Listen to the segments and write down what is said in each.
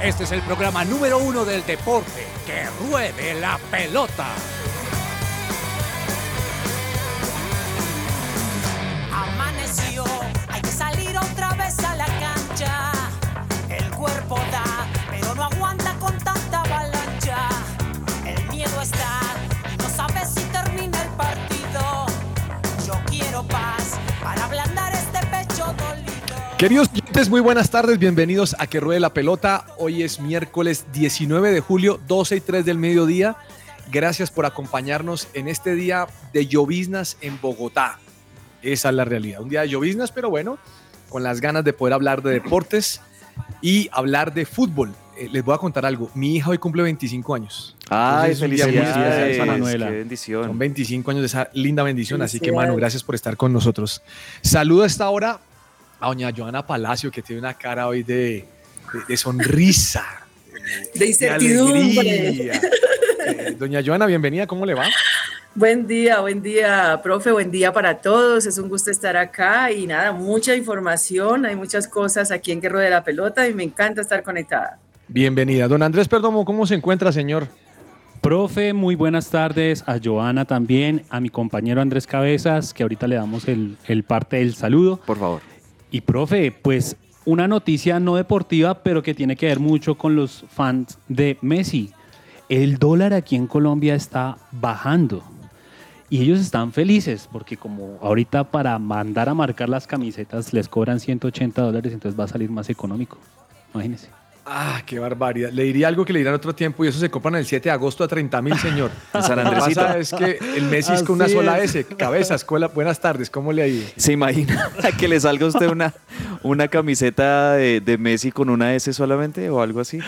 Este es el programa número uno del deporte. ¡Que ruede la pelota! Amaneció, hay que salir otra vez a la cancha. El cuerpo da, pero no aguanta con tanta avalancha. El miedo está y no sabes si termina el partido. Yo quiero paz para ablandar este pecho dolido. Queridos oyentes, muy buenas tardes, bienvenidos a Que Ruede la Pelota. Hoy es miércoles 19 de julio, 12 y 3 del mediodía. Gracias por acompañarnos en este día de lloviznas en Bogotá. Esa es la realidad, un día de lloviznas, pero bueno, con las ganas de poder hablar de deportes y hablar de fútbol. Eh, les voy a contar algo, mi hija hoy cumple 25 años. Ay, felicidades, Manuela. qué Son bendición. 25 años de esa linda bendición, así que Manu, gracias por estar con nosotros. Saludo a esta hora a doña Joana Palacio, que tiene una cara hoy de, de- de sonrisa, de de incertidumbre. alegría. Eh, doña Joana, bienvenida, ¿cómo le va? Buen día, buen día, profe, buen día para todos. Es un gusto estar acá y nada, mucha información, hay muchas cosas aquí en Que Ruede la Pelota y me encanta estar conectada. Bienvenida. Don Andrés Perdomo, ¿cómo se encuentra, señor? Profe, muy buenas tardes. A Joana también, a mi compañero Andrés Cabezas, que ahorita le damos el, el parte del saludo. Por favor. Y profe, pues una noticia no deportiva, pero que tiene que ver mucho con los fans de Messi. El dólar aquí en Colombia está bajando. Y ellos están felices porque como ahorita para mandar a marcar las camisetas les cobran 180 dólares, entonces va a salir más económico. Imagínense. Ah, qué barbaridad. Le diría algo que le dirán otro tiempo y eso se compran el 7 de agosto a 30 mil, señor. En San Lo que Andresito. pasa es que el Messi es con una sola es. S. Cabeza, escuela, buenas tardes, ¿cómo le ha ido? ¿Se imagina que le salga a usted una, una camiseta de, de Messi con una S solamente o algo así?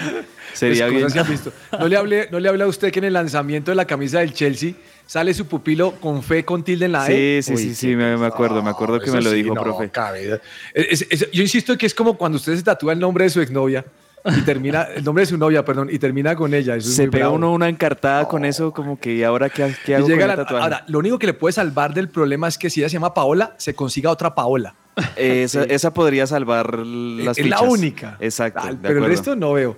Sería Pues, bien. han visto. No le, hablé, no le hablé a usted que en el lanzamiento de la camisa del Chelsea sale su pupilo con fe con tilde en la Sí, E. sí, Uy, sí, sí, me, me acuerdo, me acuerdo que me lo sí, dijo, no, profe. cabeza. Es- es- yo insisto que es como cuando usted se tatúa el nombre de su exnovia y termina, el nombre de su novia, perdón, y termina con ella. Eso es Se pega bravo. uno una encartada con eso, como que ¿y ahora qué, qué Y hago llega con la- ahora, lo único que le puede salvar del problema es que si ella se llama Paola, se consiga otra Paola. esa, esa podría salvar las es fichas. la única. Exacto. De pero el resto no veo.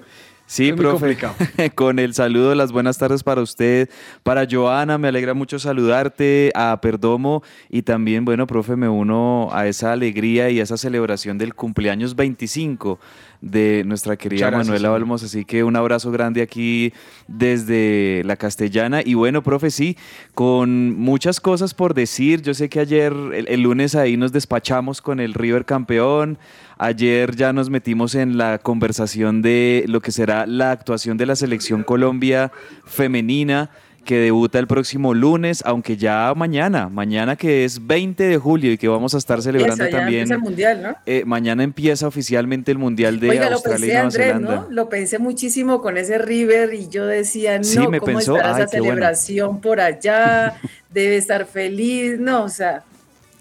Sí, profe. Con el saludo, las buenas tardes para usted, para Joana, me alegra mucho saludarte, a Perdomo y también, bueno, profe, me uno a esa alegría y a esa celebración del cumpleaños 25 de nuestra querida gracias, Manuela. Olmos, así que un abrazo grande aquí desde la castellana y bueno, profe, sí, con muchas cosas por decir, yo sé que ayer, el, el lunes ahí nos despachamos con el River campeón, Ayer ya nos metimos en la conversación de lo que será la actuación de la selección Colombia femenina que debuta el próximo lunes, aunque ya mañana, mañana que es 20 de julio y que vamos a estar celebrando Eso, ya también. empieza el mundial, ¿no? eh, mañana empieza oficialmente el Mundial de Oiga, lo Australia pensé, y Nueva Andrés, Zelanda. ¿no? Lo pensé muchísimo con ese River y yo decía, no, Sí, me ¿cómo pensó, estará ay, esa qué bueno. celebración por allá? Debe estar feliz, no, o sea,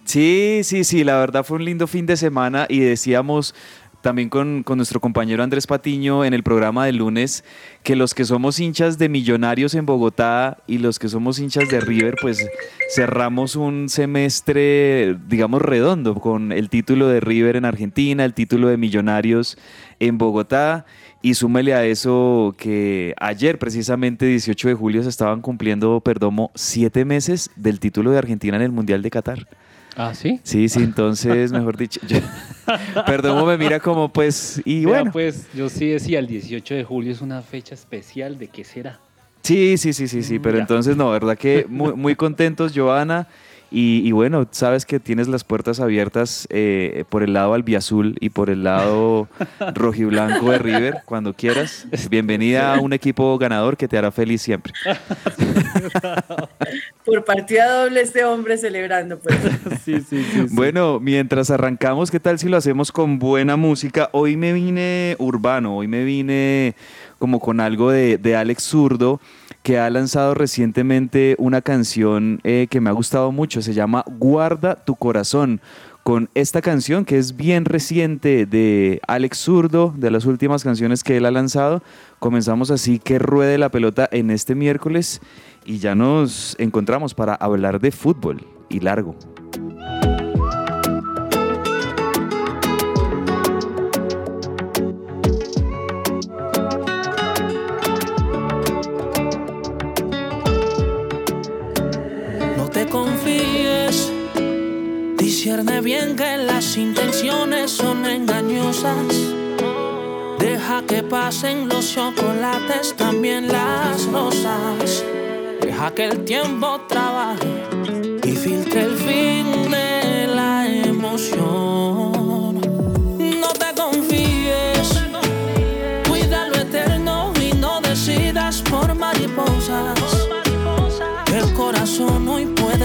Sí, sí, sí, la verdad fue un lindo fin de semana y decíamos también con, con nuestro compañero Andrés Patiño en el programa del lunes que los que somos hinchas de Millonarios en Bogotá y los que somos hinchas de River, pues cerramos un semestre, digamos, redondo con el título de River en Argentina, el título de Millonarios en Bogotá. Y súmele a eso que ayer, precisamente 18 de julio, se estaban cumpliendo, Perdomo, siete meses del título de Argentina en el Mundial de Qatar. ¿Ah, sí? Sí, sí, entonces, mejor dicho, yo- Perdomo me mira como pues, y bueno, pues yo sí decía, el 18 de julio es una fecha especial. ¿De qué será? sí, sí, sí, sí, sí, pero Ya. entonces no, verdad que muy, muy contentos, Joana, y, y bueno, sabes que tienes las puertas abiertas eh, por el lado albiazul y por el lado rojiblanco de River, cuando quieras. Bienvenida a un equipo ganador que te hará feliz siempre. por partida doble este hombre celebrando, pues. Sí, sí, sí. Bueno, mientras arrancamos, ¿qué tal si lo hacemos con buena música? Hoy me vine urbano, hoy me vine como con algo de, de Alex Zurdo, que ha lanzado recientemente una canción eh, que me ha gustado mucho, se llama Guarda tu corazón. Con esta canción que es bien reciente de Alex Zurdo, de las últimas canciones que él ha lanzado, comenzamos así que ruede la pelota en este miércoles y ya nos encontramos para hablar de fútbol y largo. confíes. Discierne bien que las intenciones son engañosas. Deja que pasen los chocolates, también las rosas. Deja que el tiempo trabaje y filtre el fin de la emoción.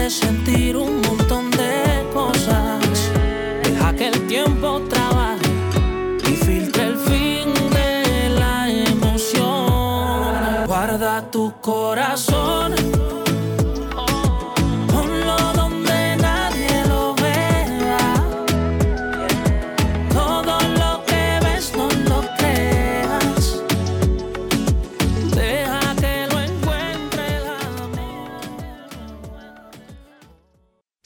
Sentir un montón de cosas. Deja que el tiempo trabaje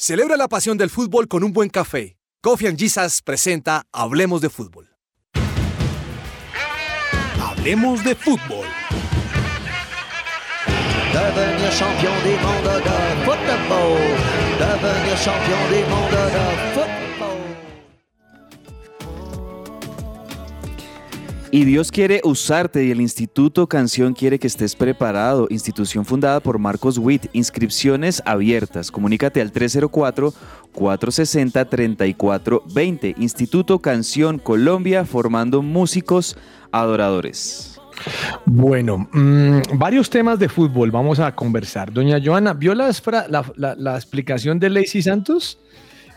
Celebra la pasión del fútbol con un buen café. Coffee and Jesus presenta Hablemos de Fútbol. Hablemos de Fútbol. Devenir champion du monde de football. Devenir champion du monde de football. Y Dios quiere usarte y el Instituto Canción quiere que estés preparado. Institución fundada por Marcos Witt. Inscripciones abiertas. Comunícate al 304-460-3420. Instituto Canción Colombia formando músicos adoradores. Bueno, mm, varios temas de fútbol vamos a conversar. Doña Joana, ¿vio la- la explicación de Lacey Santos?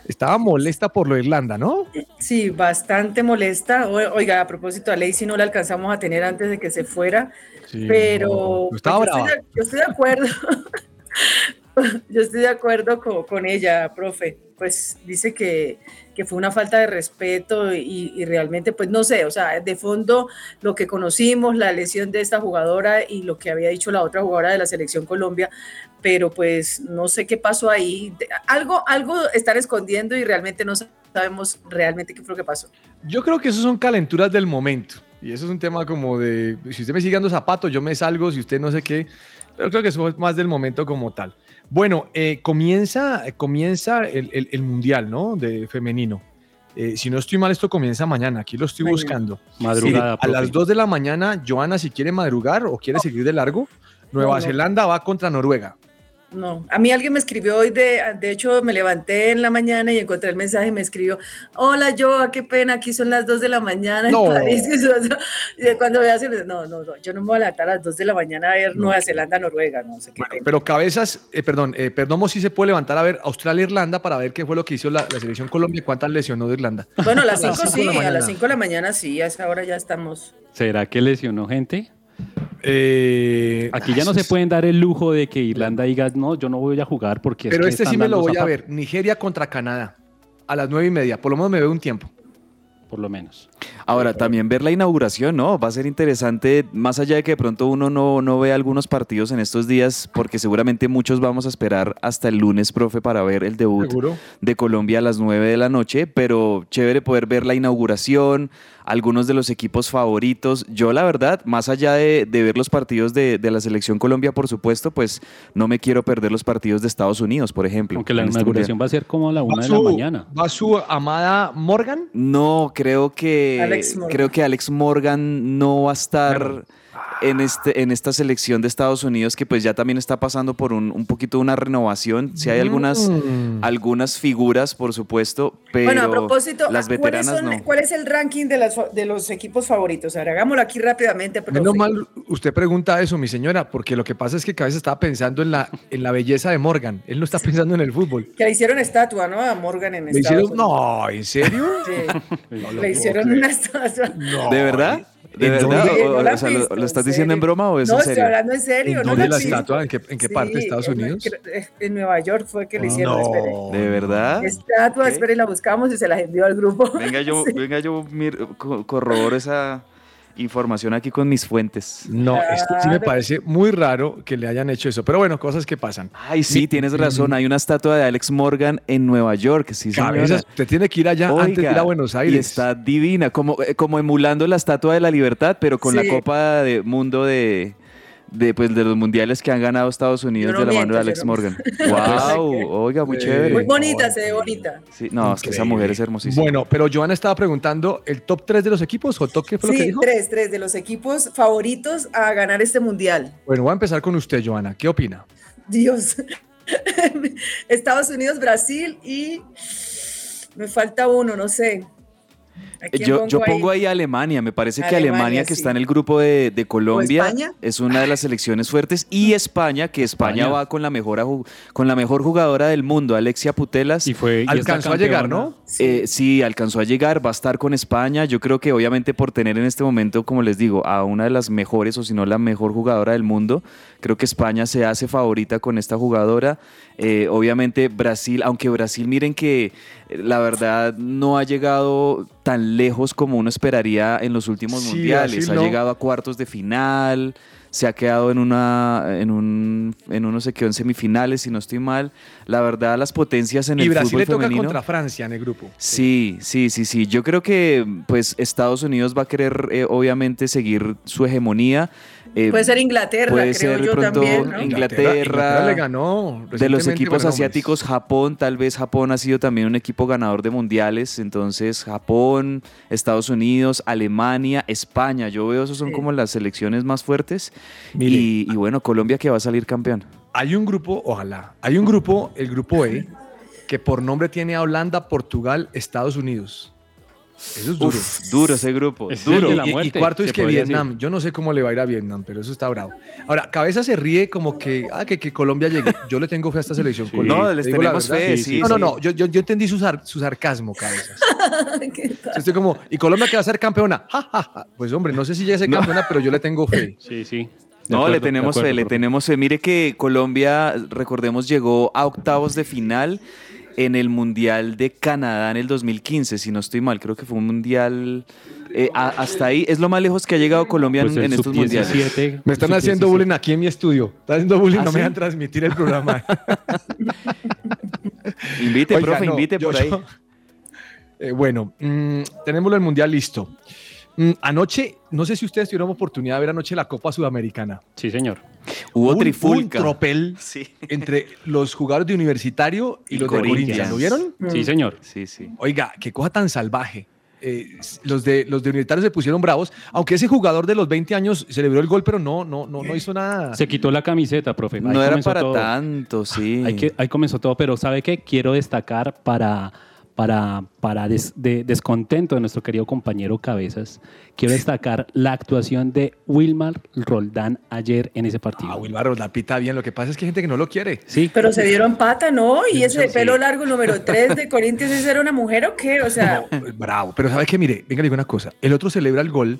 Estaba molesta por lo de Irlanda, ¿no? Sí, bastante molesta. O- Oiga, a propósito, a Lacey no la alcanzamos a tener antes de que se fuera, Sí, pero no, estaba pues, yo, brava. estoy de, yo estoy de acuerdo. yo estoy de acuerdo co- con, ella, profe. Pues dice que, que fue una falta de respeto y, y realmente, pues no sé, o sea, de fondo lo que conocimos, la lesión de esta jugadora y lo que había dicho la otra jugadora de la selección Colombia, pero pues no sé qué pasó ahí. Algo, algo están escondiendo y realmente no sabemos realmente qué fue lo que pasó. Yo creo que eso son calenturas del momento. Y eso es un tema como de, si usted me sigue dando zapatos, yo me salgo, si usted no sé qué. Pero creo que eso es más del momento como tal. Bueno, eh, comienza, comienza el, el- el Mundial, ¿no? De femenino. Eh, si no estoy mal, esto comienza mañana. Aquí lo estoy buscando. Madrugada. a las 2 de la mañana, Joana, si quiere madrugar o quiere seguir de largo, Nueva No, no. Zelanda va contra Noruega. No, a mí alguien me escribió hoy, de, de hecho me levanté en la mañana y encontré el mensaje y me escribió, hola Joa, qué pena, aquí son las 2 de la mañana en No. París. Y eso- y cuando veas, no, no, no, yo no me voy a levantar a las 2 de la mañana a ver Nueva Zelanda, Noruega, no sé qué. Bueno, pena. pero cabezas, eh, perdón, eh, Perdomo sí se puede levantar a ver Australia-Irlanda para ver qué fue lo que hizo la, la selección Colombia y cuántas lesionó de Irlanda. Bueno, a las a las 5 cinco de sí, la a las mañana. 5 de la mañana sí, a esa hora ya estamos. ¿Será que lesionó gente? Eh, Aquí ya no se pueden dar el lujo de que Irlanda diga, no, yo no voy a jugar porque... es Pero que este sí me lo voy a zapatos", ver. Nigeria contra Canadá. A las nueve y media. Por lo menos me veo un tiempo. Por lo menos. Ahora, también ver la inauguración, ¿no? Va a ser interesante, más allá de que de pronto uno no, no vea algunos partidos en estos días, porque seguramente muchos vamos a esperar hasta el lunes, profe, para ver el debut Seguro. de Colombia a las 9 de la noche, pero chévere poder ver la inauguración, algunos de los equipos favoritos. Yo, la verdad, más allá de, de ver los partidos de, de la selección Colombia, por supuesto, pues no me quiero perder los partidos de Estados Unidos, por ejemplo. Aunque la este inauguración va a ser como a la una de la mañana. va su amada Morgan. No, creo que Alex Morgan. creo que Alex Morgan no va a estar Bueno. En este en esta selección de Estados Unidos que pues ya también está pasando por un, un poquito una renovación. Si hay algunas Mm. algunas figuras, por supuesto, pero bueno, a propósito, las ¿cuáles veteranas son- no. ¿cuál es el ranking de, las, de los equipos favoritos? Ahora, hagámoslo aquí rápidamente. Menos mal usted pregunta eso, mi señora, porque lo que pasa es que Cabeza estaba pensando en la, en la belleza de Morgan. Él no está pensando en el fútbol. Que le hicieron estatua, ¿no? A Morgan en ¿Le Estados hicieron? Unidos. No, ¿en serio? Sí, No le hicieron una estatua. No. ¿De verdad? ¿De ¿En verdad? dónde? O- o- No la o sea, ¿lo, visto, lo estás en diciendo en broma o es no, en estoy serio? hablando en serio. ¿En ¿no dónde la la estatua? ¿En qué, en qué Sí, parte de Estados en- Unidos? En Nueva York fue que le hicieron. espere. ¿De verdad? Estatua, Ok. espere, la buscamos y se la envió al grupo. Venga, yo, venga, yo corroboro esa información aquí con mis fuentes. No, esto sí me parece muy raro que le hayan hecho eso. Pero bueno, cosas que pasan. Ay, sí, tienes razón. Hay una estatua de Alex Morgan en Nueva York. Sí. Cabezas, usted tiene que ir allá antes de ir a Buenos Y Aires. está divina, como, eh, como emulando la Estatua de la Libertad, pero con la. Copa de Mundo de, de, pues, de los mundiales que han ganado Estados Unidos no de la mano de Alex Morgan. ¡Wow! Oiga, muy chévere. Muy bonita, se ve bonita. Sí, no, es que esa mujer es hermosísima. Bueno, pero Joana estaba preguntando el top 3 de los equipos, o top, ¿qué fue lo que Sí, dijo? tres, tres de los equipos favoritos a ganar este mundial. Bueno, voy a empezar con usted, Joana. ¿Qué opina? Dios. Estados Unidos, Brasil y me falta uno, no sé. ¿A quién Yo, yo pongo ahí a Alemania, me parece que Alemania, que sí. está en el grupo de, de Colombia, es una de las selecciones fuertes, y España, que España, España. va con la, mejor, con la mejor jugadora del mundo, Alexia Putelas. Y fue y Alcanzó a llegar, ¿no? Eh, sí, alcanzó a llegar, va a estar con España. Yo creo que obviamente por tener en este momento, como les digo, a una de las mejores o si no la mejor jugadora del mundo, creo que España se hace favorita con esta jugadora. Eh, obviamente Brasil, aunque Brasil miren que eh, la verdad no ha llegado tan lejos como uno esperaría en los últimos Sí, mundiales. Ha no. llegado a cuartos de final. Se ha quedado en una, en un, en uno se quedó en semifinales, si no estoy mal. La verdad, las potencias en Y el Brasil fútbol le toca femenino. contra Francia en el grupo. Sí, sí, sí, sí. Yo creo que pues Estados Unidos va a querer eh, obviamente seguir su hegemonía. Eh, Puede ser Inglaterra, puede creo ser yo pronto también. Inglaterra, Inglaterra le ganó. de los equipos asiáticos, Japón, tal vez Japón ha sido también un equipo ganador de mundiales, entonces Japón, Estados Unidos, Alemania, España, yo veo esos son Sí. como las selecciones más fuertes Mire. y, y bueno, Colombia que va a salir campeón. Hay un grupo, ojalá, hay un grupo, el grupo E, que por nombre tiene a Holanda, Portugal, Estados Unidos. Eso es duro. Uf, duro ese grupo, es duro. de la Y- y, muerte, cuarto es que Vietnam. Yo no sé cómo le va a ir a Vietnam, pero eso está bravo. Ahora, Cabeza se ríe como que, ah, que, que Colombia llegue. Yo le tengo fe a esta selección. Sí. No, te les la tenemos fe, Sí, sí. sí, No, no, no, yo, yo, yo entendí su, sar- su sarcasmo, Cabezas. ¿Qué tal? Estoy como, ¿y Colombia que va a ser campeona? Ja, ja, ja. Pues hombre, no sé si llega a ser campeona, pero yo le tengo fe. Sí, sí. De No, acuerdo, le tenemos acuerdo, fe, le tenemos fe. Mire que Colombia, recordemos, llegó a octavos de final en el Mundial de Canadá en el 2015, si no estoy mal. Creo que fue un Mundial... eh, a- hasta ahí es lo más lejos que ha llegado Colombia en- Pues en, estos mundiales. sub-17, Me están haciendo sub-17. bullying aquí en mi estudio. Están haciendo bullying, ¿Ah, no sí? me dejan transmitir el programa. Invite, Oiga, profe, no, invite yo- por ahí. yo- Eh, bueno, mm, tenemos el mundial listo. Mm, anoche, no sé si ustedes tuvieron oportunidad de ver anoche la Copa Sudamericana. Sí, señor. Hubo un, trifulca. Un tropel Sí. entre los jugadores de Universitario y, Y los de Corinthians. ¿Lo vieron? Sí, señor. Sí, sí. Oiga, qué cosa tan salvaje. Eh, los, de, los de Universitario se pusieron bravos, aunque ese jugador de los 20 años celebró el gol, pero no, no, no, no hizo nada. Se quitó la camiseta, profe. Ahí No era para todo. tanto, sí. Ahí, que- ahí comenzó todo, pero ¿sabe qué? Quiero destacar para, para, para des- de- descontento de nuestro querido compañero Cabezas, quiero destacar la actuación de Wilmar Roldán ayer en ese partido. Ah, Wilmar Roldán pita bien. Lo que pasa es que hay gente que no lo quiere. Sí, Pero se dieron pata, ¿no? Y ese sí. pelo largo número 3 de Corinthians, ¿ese era una mujer o qué? O sea, No, bravo. Pero ¿sabe qué? Mire, venga, le digo una cosa. El otro celebra el gol.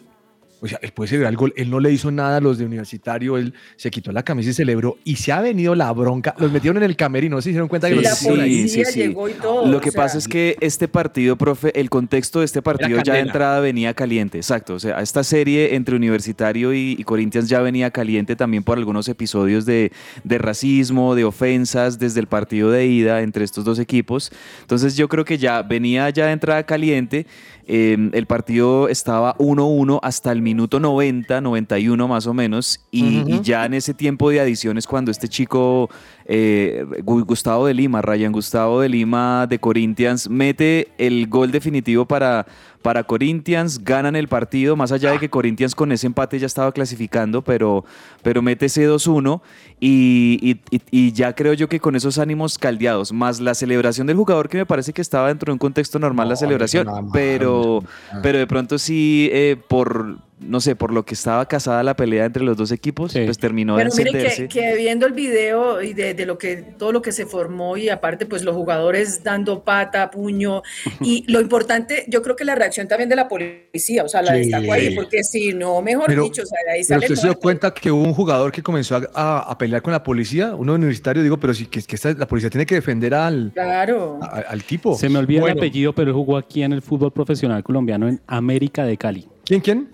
O sea, él puede celebrar el gol. Él no le hizo nada a los de Universitario. Él se quitó la camisa y celebró. Y se ha venido la bronca. Los metieron en el camerino. ¿Se dieron cuenta que los la metieron ahí? policía llegó y todo. Lo que sea, pasa es que este partido, profe, el contexto de este partido ya de entrada venía caliente, exacto. O sea, esta serie entre Universitario y, y Corinthians ya venía caliente también por algunos episodios de, de racismo, de ofensas desde el partido de ida entre estos dos equipos. Entonces yo creo que ya venía ya de entrada caliente. Eh, el partido estaba 1-1 hasta el minuto 90, 91 más o menos, y, ya en ese tiempo de adiciones cuando este chico eh, Gu- Gustavo de Lima, Ryan Gustavo de Lima de Corinthians, mete el gol definitivo para, para Corinthians, ganan el partido, más allá de que Corinthians con ese empate ya estaba clasificando, pero, pero mete ese 2-1 y, y- y- y ya creo yo que con esos ánimos caldeados, más la celebración del jugador que me parece que estaba dentro de un contexto normal No, la celebración, pero, pero de pronto sí eh, por... No sé, por lo que estaba casada la pelea entre los dos equipos, Sí. pues terminó Pero de mire encenderse. que, que viendo el video y de, de lo que todo lo que se formó y aparte pues los jugadores dando pata, puño y lo importante yo creo que la reacción también de la policía, o sea, la Sí. destaco ahí porque si no, mejor Pero- dicho, o sea, ahí Pero sale usted se dio cuenta que hubo un jugador que comenzó a, a- a pelear con la policía, uno universitario, digo, pero sí que, que esta- la policía tiene que defender al, Claro. a- al tipo. se me olvida Bueno, el apellido, pero él jugó aquí en el fútbol profesional colombiano en América de Cali. ¿Quién, quién?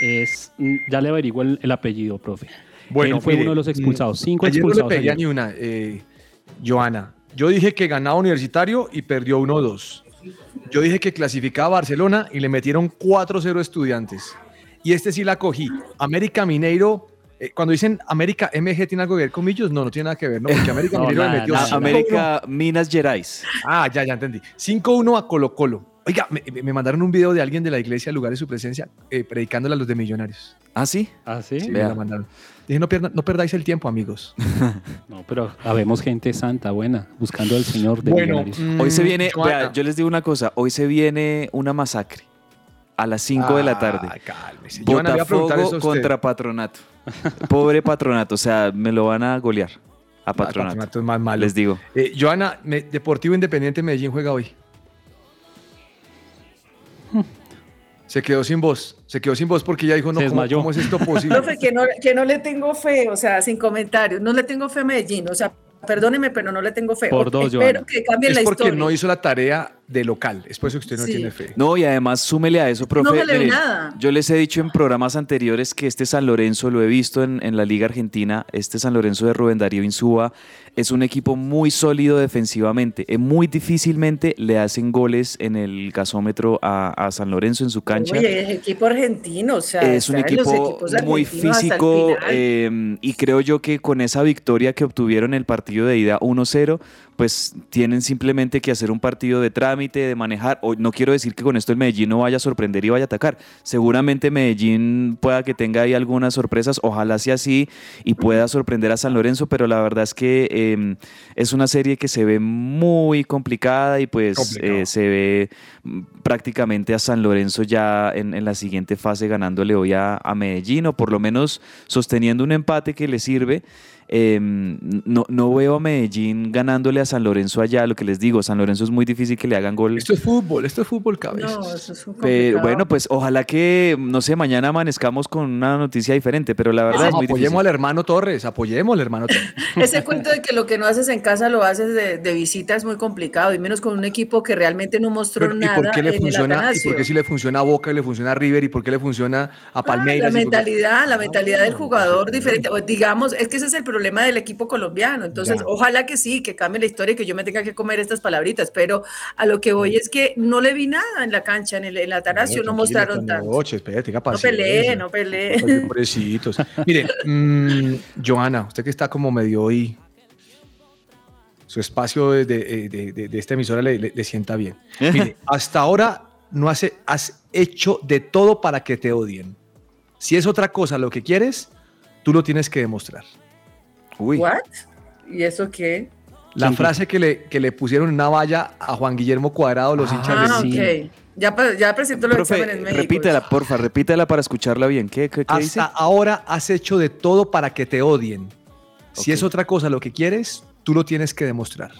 Es, mm, ya le averiguo el, el apellido, profe. Bueno, él fue mire, uno de los expulsados. Cinco Ayer no le expulsados. pegué ni una, eh, Joana. Yo dije que ganaba Universitario y perdió 1-2. Yo dije que clasificaba a Barcelona y le metieron 4-0 estudiantes. Y este sí la cogí. América Mineiro Eh, cuando dicen América MG, ¿tiene algo que ver con Millos? No, no tiene nada que ver, ¿no? Porque América No, Mineiro le metió nada. A- 5-1. América Minas Gerais. Ah, ya, ya entendí. 5-1 a Colo Colo. Oiga, me, me mandaron un video de alguien de la iglesia, lugar de su presencia, eh, predicándole a los de Millonarios. ¿Ah, sí? ¿Ah, sí? Sí, me la mandaron. Dije, no, perdáis el tiempo, amigos. No, pero habemos gente santa, buena, buscando al Señor de Bueno, Millonarios. mm, Hoy se viene, vea, yo les digo una cosa, hoy se viene una masacre a las 5 de la tarde. Ay, cálmese. Botafogo eso usted. contra Patronato. Pobre Patronato, o sea, me lo van a golear a Ah, Patronato. Patronato es más malo. Les digo. Eh, Joana, me- Deportivo Independiente Medellín juega hoy. Se quedó sin voz. Se quedó sin voz porque ya dijo, no, ¿cómo, cómo es esto posible? Profe, que no, que no le tengo fe, o sea, sin comentarios, no le tengo fe a Medellín, o sea, perdóneme, pero no le tengo fe. Por dos, Espero Joana. que cambie es la porque historia. no hizo la tarea de local. Es por eso que usted no Sí. tiene fe. No, y además súmele a eso, profe. No nada. Yo les he dicho en programas anteriores que este San Lorenzo, lo he visto en, en la Liga Argentina, este San Lorenzo de Rubén Darío Insúa, es un equipo muy sólido defensivamente. Eh, muy difícilmente le hacen goles en el gasómetro a, a San Lorenzo en su cancha. Oye, es equipo argentino, o sea, es un equipo muy físico eh, y creo yo que con esa victoria que obtuvieron en el partido de ida 1-0, pues tienen simplemente que hacer un partido de trámite, de manejar. O, no quiero decir que con esto el Medellín no vaya a sorprender y vaya a atacar. Seguramente Medellín pueda que tenga ahí algunas sorpresas, ojalá sea así y pueda sorprender a San Lorenzo, pero la verdad es que eh, es una serie que se ve muy complicada y pues eh, se ve prácticamente a San Lorenzo ya en, en la siguiente fase ganándole hoy a, a Medellín o por lo menos sosteniendo un empate que le sirve. Eh, no, no veo a Medellín ganándole a San Lorenzo allá, lo que les digo, San Lorenzo es muy difícil que le hagan gol. Esto es fútbol, esto es fútbol, cabezas. No, eso es un Pero bueno, pues ojalá que, no sé, mañana amanezcamos con una noticia diferente, pero la verdad No, es muy apoyemos difícil. al hermano Torres, apoyemos al hermano Torres. Ese cuento de que lo que no haces en casa lo haces de, de visita es muy complicado, y menos con un equipo que realmente no mostró Pero, ¿Y nada por qué le en funciona? ¿Y por qué si le funciona a Boca y le funciona a River? ¿Y por qué le funciona a Ah, Palmeiras? la y por qué- mentalidad, la mentalidad del jugador diferente. O digamos, es que ese es el problema del equipo colombiano. Entonces, Ya. ojalá que sí, que cambie la historia y que yo me tenga que comer estas palabritas. Pero a lo que voy es que no le vi nada en la cancha, en el, en Atanasio, no, tranquila, mostraron tanto. noche, espérate, No peleé, no peleé. Pobrecitos. Mire, mm, Joana, usted que está como medio hoy, su espacio de, de- de- de- de esta emisora le, le- le sienta bien. Mire, hasta ahora no hace, has hecho de todo para que te odien. Si es otra cosa lo que quieres, tú lo tienes que demostrar. Uy, ¿What? ¿Y eso qué? La ¿Quién frase que le, que le pusieron en una valla a Juan Guillermo Cuadrado, los Ah, hinchas Ah, de sí. ok. Ya, ya presento los profe, exámenes médicos. repítela, porfa, repítela para escucharla bien. ¿Qué, qué, qué dice? Hasta ahora has hecho de todo para que te odien. Si es otra cosa lo que quieres, tú lo tienes que demostrar.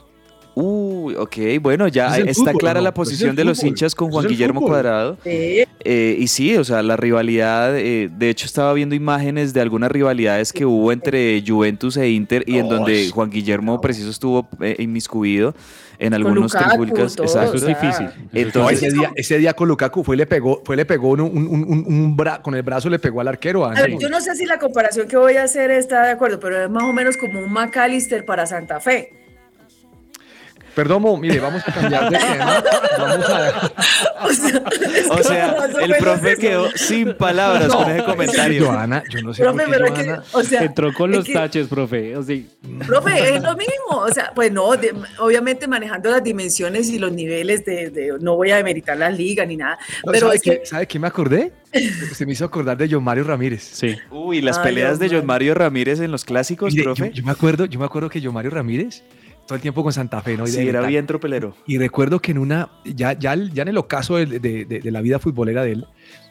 Uy, ok, bueno, ya es está fútbol, clara ¿no? la posición de los fútbol. hinchas con Juan Guillermo fútbol. Cuadrado. Sí, Eh, y sí, o sea, la rivalidad, eh, de hecho estaba viendo imágenes de algunas rivalidades que hubo entre Juventus e Inter y en donde. Juan Guillermo preciso estuvo eh, inmiscuido en algunos trifulcas. Exacto. Eso es o sea, difícil. Entonces- ese, día, ese día con Lukaku fue y le pegó, fue le pegó un, un- un- un- un bra- con el brazo le pegó al arquero. A ver, yo no sé si la comparación que voy a hacer está de acuerdo, pero es más o menos como un McAllister para Santa Fe. Perdón, Mo, mire, vamos a cambiar de tema. Vamos a, O sea, O sea, el profe eso. quedó sin palabras No, con ese comentario. Joana, yo no sé Profe, por qué pero es que, Joana- o sea, Entró con los que- taches, profe. O sea, Profe, es lo mismo. O sea, pues no, de- obviamente manejando las dimensiones y los niveles de, de- no voy a demeritar la liga ni nada, No, pero ¿sabe, es qué, que ¿Sabe qué me acordé? Se me hizo acordar de John Mario Ramírez. sí. Uy, las Ay, peleas de John Mario Ramírez en los clásicos, Mire, yo, profe. yo me acuerdo, yo me acuerdo que John Mario Ramírez todo el tiempo con Santa Fe, ¿no? Y Sí, era bien tropelero. Y recuerdo que en una, ya, ya, ya en el ocaso de, de- de- de la vida futbolera de él,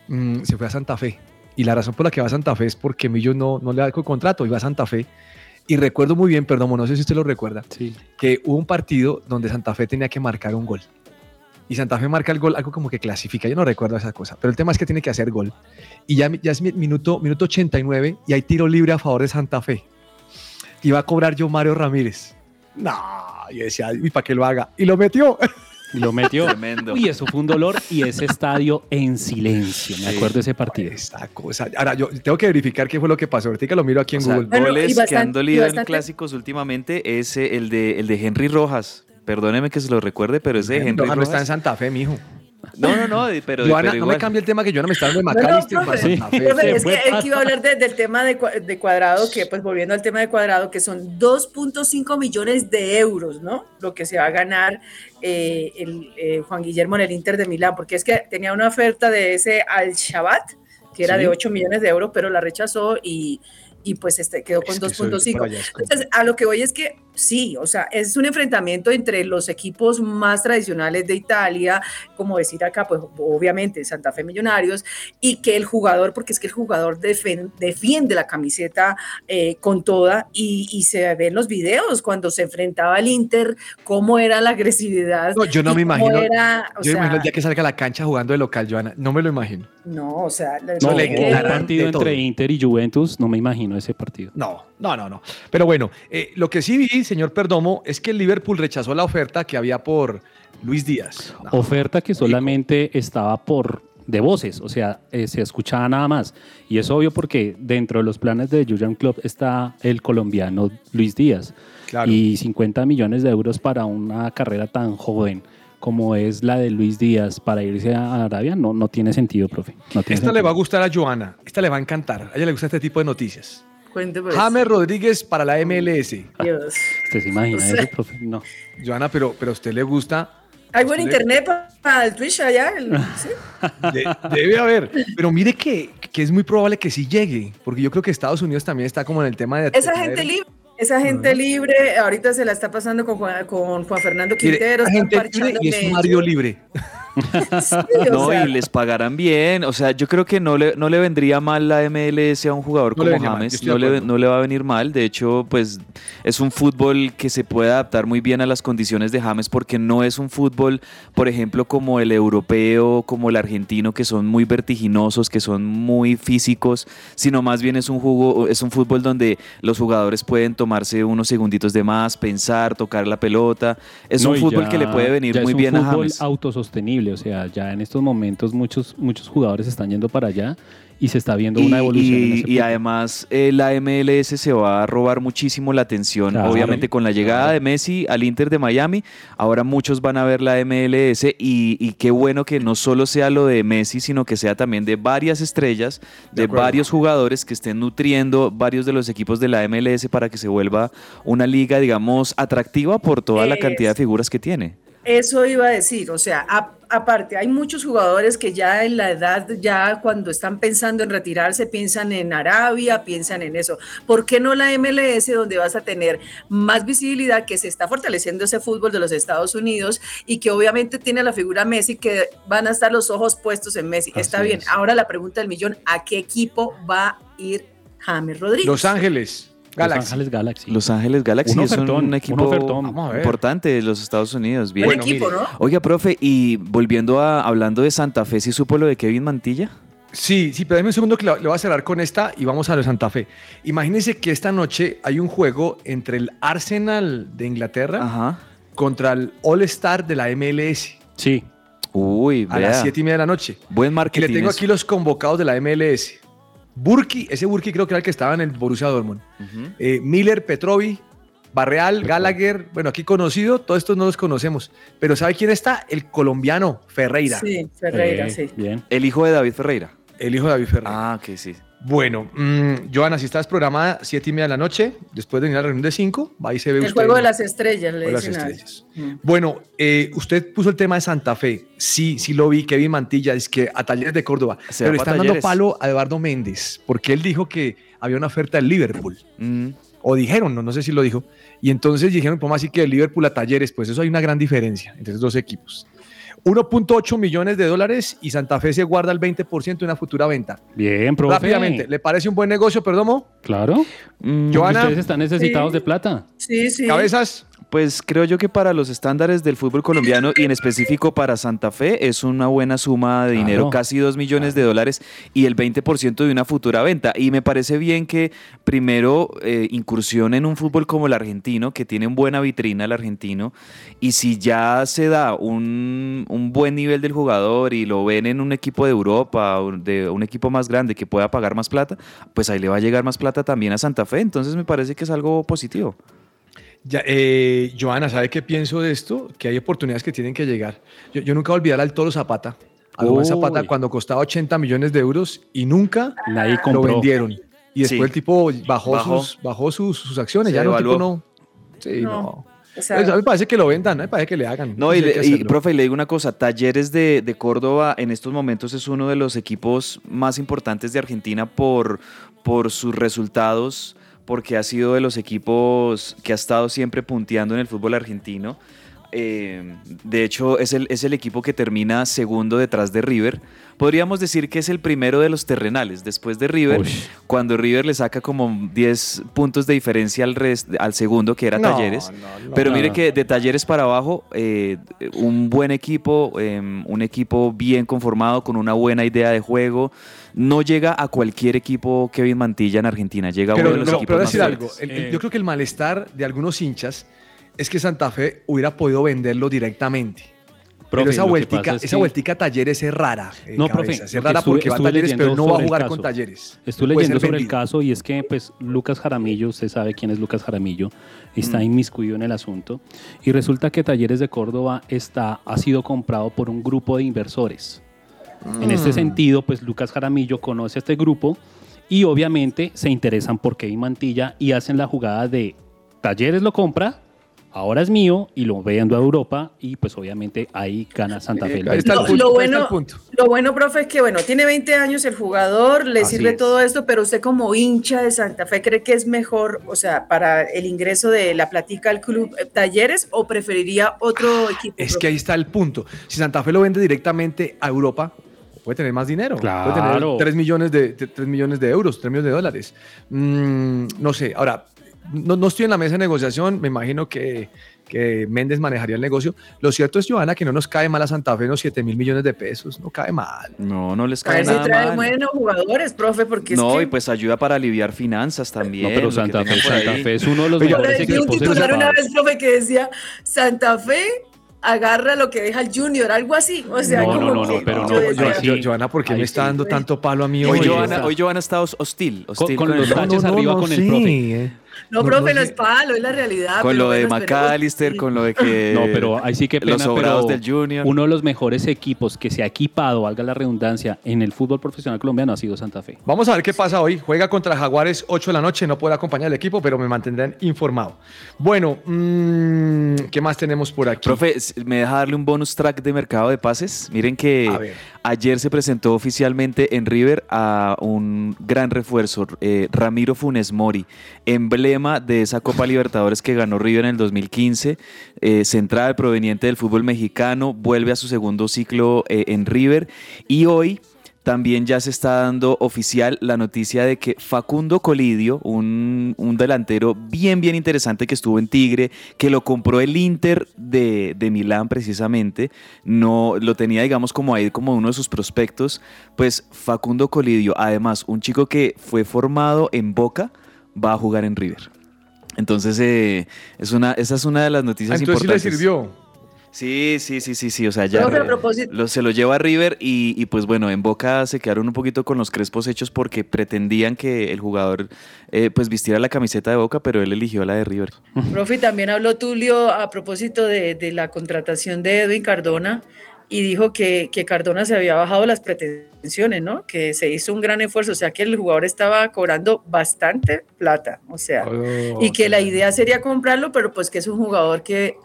mm, se fue a Santa Fe. Y la razón por la que va a Santa Fe es porque Millo no, no le da el contrato, iba a Santa Fe. Y recuerdo muy bien, perdón, no sé si usted lo recuerda, Sí. que hubo un partido donde Santa Fe tenía que marcar un gol. Y Santa Fe marca el gol, algo como que clasifica, yo no recuerdo esa cosa, pero el tema es que tiene que hacer gol. Y ya, ya es mi- minuto, minuto 89 y hay tiro libre a favor de Santa Fe. Y va a cobrar yo Mario Ramírez. No, yo decía, ¿y para qué lo haga? Y lo metió. Y lo metió. Tremendo. Uy, eso fue un dolor y ese estadio en silencio. Me acuerdo de ese partido. Esa cosa. Ahora, yo tengo que verificar qué fue lo que pasó. Ahorita lo miro aquí en O sea, Google. Bueno, y goles que han dolido y en clásicos últimamente es eh, el de, el de Henry Rojas. Perdóneme que se lo recuerde, pero ese de Henry No, no está en Rojas. Santa Fe, mijo. No, no, no, pero, Joana, pero no me cambie el tema que Joana me está dando de No, no, McAllister Se es que, es que pata. iba a hablar de- del tema de, de cuadrado, que pues volviendo al tema de cuadrado, que son 2.5 millones de euros, ¿no? Lo que se va a ganar eh, el, eh, Juan Guillermo en el Inter de Milán, porque es que tenía una oferta de ese al Shabat, que era Sí. de 8 millones de euros, pero la rechazó y, y pues este quedó con Es que eso de 2.5. por allá es Entonces, a lo que voy es que sí, o sea, es un enfrentamiento entre los equipos más tradicionales de Italia, como decir acá, pues obviamente Santa Fe Millonarios, y que el jugador, porque es que el jugador defen- defiende la camiseta eh, con toda, y, y se ven los videos cuando se enfrentaba al Inter, cómo era la agresividad. No, yo no me cómo imagino- era, o Yo me imagino sea, el día que salga a la cancha jugando de local, Joana. No me lo imagino. no, o sea, No, le un partido entre Inter y Juventus, no me imagino ese partido. No, no, no, no. Pero bueno, eh, lo que sí vi, señor Perdomo, es que el Liverpool rechazó la oferta que había por Luis Díaz. No, Oferta que solamente estaba por de voces, o sea, eh, se escuchaba nada más. Y es obvio porque dentro de los planes de Jurgen Klopp está el colombiano Luis Díaz. Claro. Y 50 millones de euros para una carrera tan joven como es la de Luis Díaz para irse a Arabia, no, no tiene sentido, profe. No tiene Esta le va a gustar a Joana. Esta le va a encantar. A ella le gusta este tipo de noticias. Cuente, pues, James Rodríguez para la MLS. Dios. ¿Usted se imagina O sea- eso, profe? No. Joana, pero, pero a usted le gusta. ¿Hay buen internet pa- para el Twitch allá? El- ¿sí? De- debe haber. Pero mire que, que es muy probable que sí llegue. Porque yo creo que Estados Unidos también está como en el tema de. Esa gente libre, esa gente libre, ahorita se la está pasando con Juan, con Juan Fernando Mire, Quintero. están gente libre y es medio. libre. Sí, No, sea, y les pagarán bien. O sea, yo creo que no le, no le vendría mal la MLS a un jugador No como James. No le, no le va a venir mal. De hecho, pues es un fútbol que se puede adaptar muy bien a las condiciones de James porque no es un fútbol, por ejemplo, como el europeo, como el argentino, que son muy vertiginosos, que son muy físicos, sino más bien es un jugo, es un fútbol donde los jugadores pueden tomarse unos segunditos de más, pensar, tocar la pelota. Es No, un fútbol ya- que le puede venir muy es bien un a fútbol James. autosostenible, o sea, ya en estos momentos muchos, muchos jugadores están yendo para allá y se está viendo Y, una evolución. y- ese y fútbol. además eh, la MLS se va a robar muchísimo la atención, Claro. obviamente con la llegada de Messi al Inter de Miami, ahora muchos van a ver la MLS y, y qué bueno que no solo sea lo de Messi, sino que sea también de varias estrellas, De varios jugadores que estén nutriendo varios de los equipos de la MLS para que se vuelva una liga, digamos, atractiva por toda la cantidad de figuras que tiene. Eso iba a decir, o sea, aparte, hay muchos jugadores que ya en la edad, ya cuando están pensando en retirarse, piensan en Arabia, piensan en eso. ¿Por qué no la MLS, donde vas a tener más visibilidad, que se está fortaleciendo ese fútbol de los Estados Unidos y que obviamente tiene la figura Messi, que van a estar los ojos puestos en Messi? Está bien, es. ahora la pregunta del millón, ¿a qué equipo va a ir James Rodríguez? Los Ángeles. Los. Ángeles Galaxy. Los Ángeles Galaxy Un es un equipo importante de los Estados Unidos. Bien. Buen equipo. ¿no? Oiga, profe, y volviendo a hablando de Santa Fe, ¿sí supo lo de Kevin Mantilla? Sí, sí, pero dame un segundo que le le voy a cerrar con esta y vamos a lo de Santa Fe. Imagínense que esta noche hay un juego entre el Arsenal de Inglaterra Ajá. contra el All Star de la MLS Sí, Uy, a vea. las 7 y media de la noche. Buen Y marketing. le tengo aquí los convocados de la MLS. Burki, ese Burki creo que era el que estaba en el Borussia Dortmund. Eh, Miller, Petrovi, Barreal, Gallagher, bueno, aquí conocido, todos estos no los conocemos. Pero ¿sabe quién está? El colombiano Ferreira, Sí, Ferreira, Eh, sí. Bien. El hijo de David Ferreira. el hijo de David Ferreira. Ah, ok, sí. Bueno, mm, Joana, si estás programada 7 y media de la noche, después de venir a la reunión de 5, va y se ve El usted. juego de las estrellas, le de las estrellas. Mm. Bueno, eh, usted puso el tema de Santa Fe. Sí, sí lo vi, Kevin Mantilla, es que a Talleres de Córdoba. Se pero están dando palo a Eduardo Méndez, porque él dijo que había una oferta del Liverpool. Mm. O dijeron, no, no sé si lo dijo. Y entonces dijeron, ¿cómo así que de Liverpool a Talleres? Pues eso hay una gran diferencia entre esos dos equipos. 1.8 millones de dólares y Santa Fe se guarda el 20% de una futura venta. Bien, profe. Rápidamente, ¿le parece un buen negocio, Perdomo? Claro. Mm, Joana. Ustedes están necesitados Sí. de plata. Sí, sí. ¿Cabezas? Pues creo yo que para los estándares del fútbol colombiano y en específico para Santa Fe es una buena suma de dinero, Claro. casi 2 millones de dólares y el 20% de una futura venta. Y me parece bien que primero eh, incursione en un fútbol como el argentino, que tiene buena vitrina el argentino, y si ya se da un, un buen nivel del jugador y lo ven en un equipo de Europa, o de un equipo más grande que pueda pagar más plata, pues ahí le va a llegar más plata también a Santa Fe. Entonces me parece que es algo positivo. Ya, eh, Joana, ¿sabe qué pienso de esto? Que hay oportunidades que tienen que llegar. Yo, yo nunca voy a olvidar al Toro Zapata. A Duván Zapata cuando costaba 80 millones de euros y nunca Nadie lo compró. vendieron. Y después Sí. el tipo bajó, Bajó. Sus, bajó sus, sus acciones. Se ya no, tipo no. Sí, No. no. O sea, Pues a mí me parece que lo vendan, a mí me parece que le hagan. No, y, hay que le- y, profe, le digo una cosa, Talleres de, de Córdoba en estos momentos es uno de los equipos más importantes de Argentina por, por sus resultados, porque ha sido de los equipos que ha estado siempre punteando en el fútbol argentino. Eh, de hecho, es el, es el equipo que termina segundo detrás de River. Podríamos decir que es el primero de los terrenales, después de River, Uy. cuando River le saca como 10 puntos de diferencia al, rest- al segundo, que era No, Talleres. no, no, Pero no. mire que de Talleres para abajo, eh, un buen equipo, eh, un equipo bien conformado, con una buena idea de juego. No llega a cualquier equipo Kevin Mantilla en Argentina, llega a uno de los pero- equipos pero más decir algo. fuertes. el- el- Eh. yo creo que el malestar de algunos hinchas es que Santa Fe hubiera podido venderlo directamente. pero esa vueltica, es esa que- vueltica a Talleres es rara. eh, No, cabeza. profe, Es rara estuve- porque va a Talleres, pero no va a jugar con Talleres. Estuve leyendo sobre el caso y es que pues Lucas Jaramillo, usted sabe quién es Lucas Jaramillo, está Mm. inmiscuido en el asunto y resulta que Talleres de Córdoba está, ha sido comprado por un grupo de inversores. En Mm. este sentido, pues Lucas Jaramillo conoce a este grupo y obviamente se interesan por Kevin Mantilla y hacen la jugada de Talleres lo compra, ahora es mío y lo vendo a Europa y pues obviamente ahí gana Santa Fe. el Ahí está el Lo- punto, lo ahí está el bueno- punto. Lo bueno, profe, es que bueno, tiene 20 años el jugador, le Así sirve es. todo esto, pero usted como hincha de Santa Fe, ¿cree que es mejor, o sea, para el ingreso de la platica al club eh, Talleres o preferiría otro equipo? Es profe? que ahí está el punto. Si Santa Fe lo vende directamente a Europa, puede tener más dinero. Puede tener Claro. 3 millones de, 3 millones de euros, 3 millones de dólares. Mm, no sé, ahora, no, no estoy en la mesa de negociación, me imagino que, que Méndez manejaría el negocio. Lo cierto es, Johanna, que no nos cae mal a Santa Fe unos 7 mil millones de pesos, no cae mal. No, no les A cae ver si nada trae mal. buenos jugadores, profe, porque No, es que... y pues ayuda para aliviar finanzas también. No, pero Santa Fe, Santa es uno de los Yo mejores un titular una vez, profe, que decía Santa Fe agarra lo que deja el Junior, algo así. O sea, No, como no, no, no, pero yo no, decía, yo- sí. Jo- Johanna, ¿por qué me está sí. dando tanto palo a mí Hoy, hoy? Johanna, está. hoy Johanna está hos- hostil. hostil con el- los taches arriba con el profe. eh. No, No, profe, no es palo, es la realidad. con lo de. McAllister, con lo de que. No, pero ahí sí que pena, Los sobrados pero del Junior. Uno de los mejores equipos que se ha equipado, valga la redundancia, en el fútbol profesional colombiano ha sido Santa Fe. Vamos a ver qué pasa hoy. Juega contra Jaguares 8 de la noche. No puedo acompañar al equipo, pero me mantendrán informado. Bueno, mm, ¿qué más tenemos por aquí? Profe, ¿me deja darle un bonus track de mercado de pases? Miren que A ver. Ayer se presentó oficialmente en River a un gran refuerzo, eh, Ramiro Funes Mori, emblema de esa Copa Libertadores que ganó River en el 2015, eh, central proveniente del fútbol mexicano, vuelve a su segundo ciclo eh, en River y hoy también ya se está dando oficial la noticia de que Facundo Colidio, un, un delantero bien, bien interesante que estuvo en Tigre, que lo compró el Inter de, de Milán precisamente, no lo tenía, digamos, como ahí como uno de sus prospectos, pues Facundo Colidio, además, un chico que fue formado en Boca, va a jugar en River. Entonces, eh, es una, esa es una de las Ah, noticias entonces sí le importantes. sirvió. Sí, sí, sí, sí, sí. O sea, ya lo- se lo lleva a River y, y, pues bueno, en Boca se quedaron un poquito con los crespos hechos porque pretendían que el jugador eh, pues vistiera la camiseta de Boca, pero él eligió la de River. Profe, también habló Tulio a propósito de, de la contratación de Edwin Cardona y dijo que, que Cardona se había bajado las pretensiones, ¿no? Que se hizo un gran esfuerzo, o sea que el jugador estaba cobrando bastante plata, o sea, Oh, y que la idea sería comprarlo, pero pues que es un jugador que,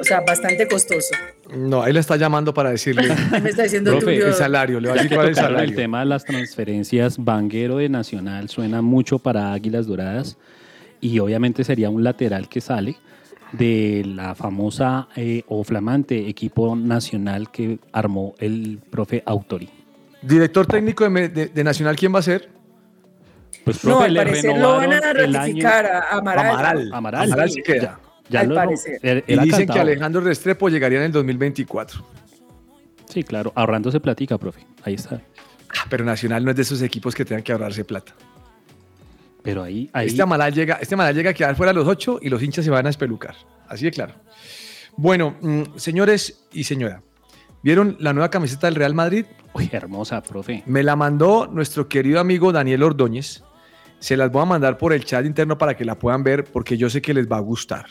o sea, bastante costoso. No, ahí le está llamando para decirle Me está diciendo Profe, el salario. Le va a decir cuál es el tocaron el salario. tema de las transferencias, Vanguero de Nacional suena mucho para Águilas Doradas y obviamente sería un lateral que sale de la famosa eh, o flamante equipo nacional que armó el profe Autori. Director técnico de, de- de Nacional, ¿quién va a ser? Pues No, profe, al le parecer lo van a ratificar año- a Amaral. Amaral. Amaral. Amaral Sí, queda. Ya Al lo- parecer. él- Y él dicen que. Alejandro Restrepo llegaría en el 2024. Sí, claro, ahorrándose platica, profe. Ahí está. Ah, Pero Nacional no es de esos equipos que tengan que ahorrarse plata. Pero ahí, ahí Este Amaral llega, este Amaral llega a quedar fuera a los ocho y los hinchas se van a espelucar. Así de claro. Bueno, mm, señores y señora, ¿vieron la nueva camiseta del Real Madrid? Uy, hermosa, profe. Me la mandó nuestro querido amigo Daniel Ordóñez. Se las voy a mandar por el chat interno para que la puedan ver porque yo sé que les va a gustar.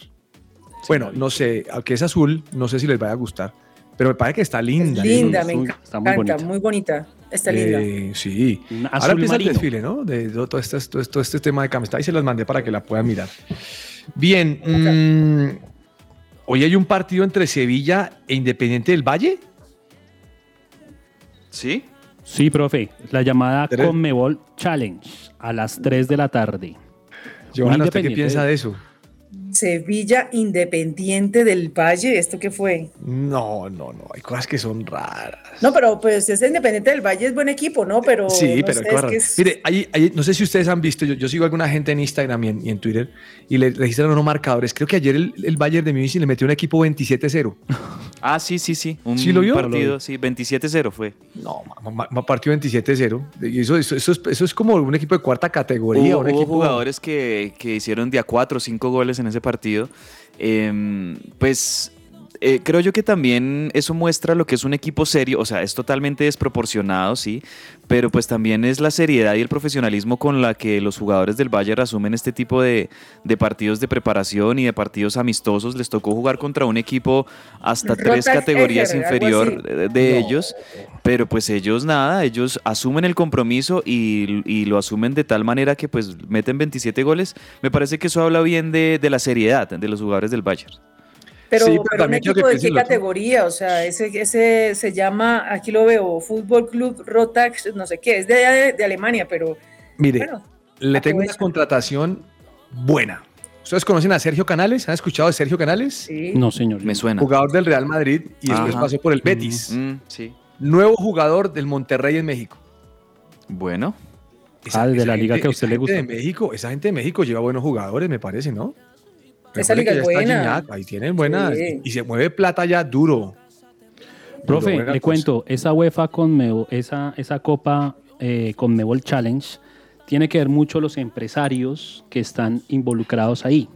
Bueno, no sé, aunque es azul, no sé si les vaya a gustar, pero me parece que está linda. Es linda, me Azul, encanta, está muy bonita. muy bonita. Está linda. Eh, sí. Ahora empieza marino. el desfile, ¿no? De todo, todo este, todo, todo este tema de camiseta y se las mandé para que la puedan mirar. Bien. mm, hoy hay un partido entre Sevilla e Independiente del Valle. ¿Sí? Sí, profe, la llamada Tres. Conmebol Challenge a las 3 de la tarde. Johanna, ¿usted qué piensa de eso? Sevilla Independiente del Valle, ¿esto qué fue? No, no, no. Hay cosas que son raras. No, pero pues ese Independiente del Valle es buen equipo, ¿no? Pero Sí, no pero sé, es cosas que es- Mire, hay- hay- no sé si ustedes han visto, yo, yo sigo a alguna gente en Instagram y en, y en Twitter y le registran unos marcadores. Creo que ayer el, el Bayern de Múnich le metió un equipo 27-0. Ah, sí, sí, sí. Un ¿Sí lo vio? partido, sí, 27-0 fue. No, partido 27-0. Y eso, eso, eso es, eso es como un equipo de cuarta categoría. Hubo, un hubo equipo... jugadores que, que hicieron de a cuatro o cinco goles en ese partido. Em, pues eh, creo yo que también eso muestra lo que es un equipo serio. O sea, es totalmente desproporcionado, sí. Pero pues también es la seriedad y el profesionalismo con la que los jugadores del Bayern asumen este tipo de, de partidos de preparación y de partidos amistosos. Les tocó jugar contra un equipo hasta tres categorías Eger, inferior de, de No. ellos. Pero pues ellos nada, ellos asumen el compromiso y, y lo asumen de tal manera que pues meten 27 goles. Me parece que eso habla bien de, de la seriedad de los jugadores del Bayern. Pero, Sí, pero pero un equipo que de qué categoría, o sea, ese, ese se llama, aquí lo veo, Fútbol Club Rotax, no sé qué, es de, allá de, de Alemania, pero Mire, bueno, le tengo una contratación buena. ¿Ustedes conocen a Sergio Canales? ¿Han escuchado de Sergio Canales? sí. No, señor. Me suena. Jugador del Real Madrid y después Ajá. pasó por el Betis. Mm, sí. Nuevo jugador del Monterrey en México. Bueno, Ah, de la liga que a usted esa le gente gusta. De México, esa gente de México lleva buenos jugadores, me parece, ¿no? Esa liga que es buena. Gignac, ahí tienen buenas. Sí. Y se mueve plata ya duro. Profe, Duro, le cosa. cuento, esa UEFA Conmebol, esa, esa Copa eh, Conmebol Challenge tiene que ver mucho los empresarios que están involucrados ahí.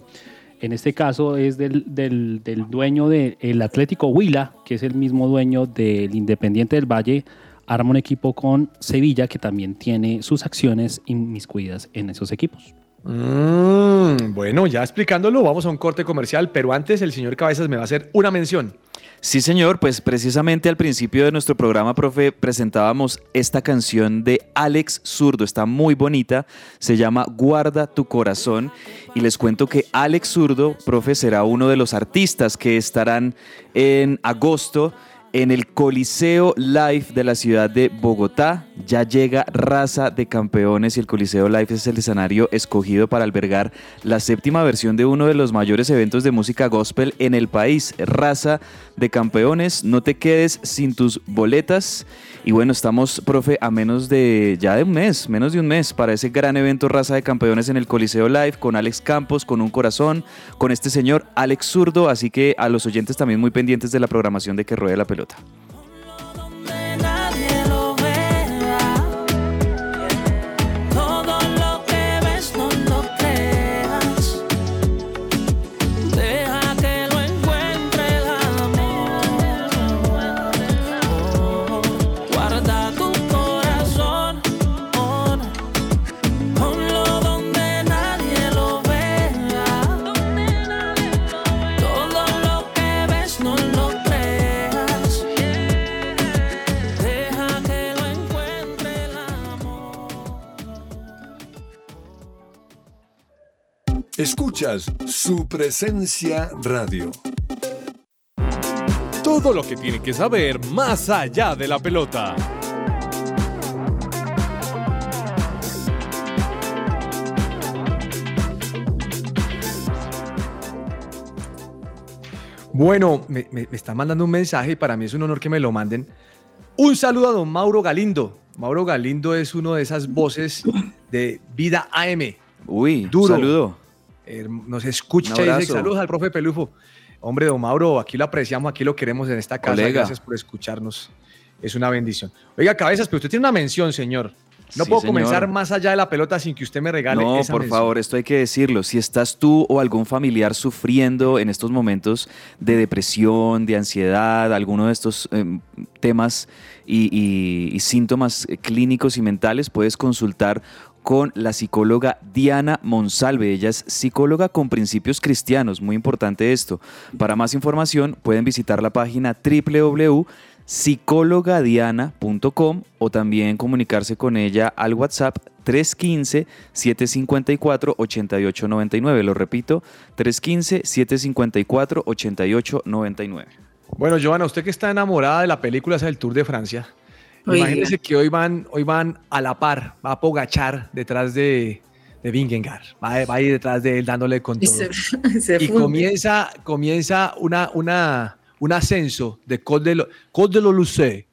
En este caso es del, del- del dueño del Atlético Huila, que es el mismo dueño del Independiente del Valle, arma un equipo con Sevilla que también tiene sus acciones inmiscuidas en esos equipos. Mm, bueno, ya explicándolo, vamos a un corte comercial, pero antes el señor Cabezas me va a hacer una mención. Sí, señor, pues precisamente al principio de nuestro programa, profe, presentábamos esta canción de Alex Zurdo, está muy bonita, se llama Guarda tu corazón y les cuento que Alex Zurdo, profe, será uno de los artistas que estarán en agosto en el Coliseo Live de la ciudad de Bogotá. Ya llega Raza de Campeones y el Coliseo Live es el escenario escogido para albergar la séptima versión de uno de los mayores eventos de música gospel en el país. Raza de Campeones, no te quedes sin tus boletas. Y bueno, estamos, profe, a menos de ya de un mes, menos de un mes para ese gran evento Raza de Campeones en el Coliseo Live con Alex Campos, con un corazón, con este señor Alex Zurdo. Así que a los oyentes también muy pendientes de la programación de que ruede la pelota. Escuchas su presencia radio. Todo lo que tiene que saber más allá de la pelota. Bueno, me, me, me están mandando un mensaje y para mí es un honor que me lo manden. Un saludo a don Mauro Galindo. Mauro Galindo es uno de esas voces de Vida AM. Uy, Duro. un saludo. Nos escucha y dice saludos al profe Pelufo. Hombre, don Mauro, aquí lo apreciamos, aquí lo queremos en esta casa. Colega. Gracias por escucharnos. Es una bendición. Oiga, cabezas, pero usted tiene una mención, señor. No Sí, puedo señor. comenzar más allá de la pelota sin que usted me regale No, esa por mención. favor, esto hay que decirlo. Si estás tú o algún familiar sufriendo en estos momentos de depresión, de ansiedad, alguno de estos em, temas y, y- y síntomas clínicos y mentales, puedes consultar con la psicóloga Diana Monsalve. Ella es psicóloga con principios cristianos, muy importante esto. Para más información pueden visitar la página www.psicologadiana.com o también comunicarse con ella al WhatsApp 315-754-8899. Lo repito, 315-754-8899. Bueno, Joana, usted que está enamorada de la película esa del Tour de Francia, Oiga. imagínese que hoy van, hoy van a la par, va a Pogachar detrás de, de Vingegaard, va, va a ir detrás de él dándole con Y todo. se, se Y comienza, comienza una, una, un ascenso de Côte de, lo, de.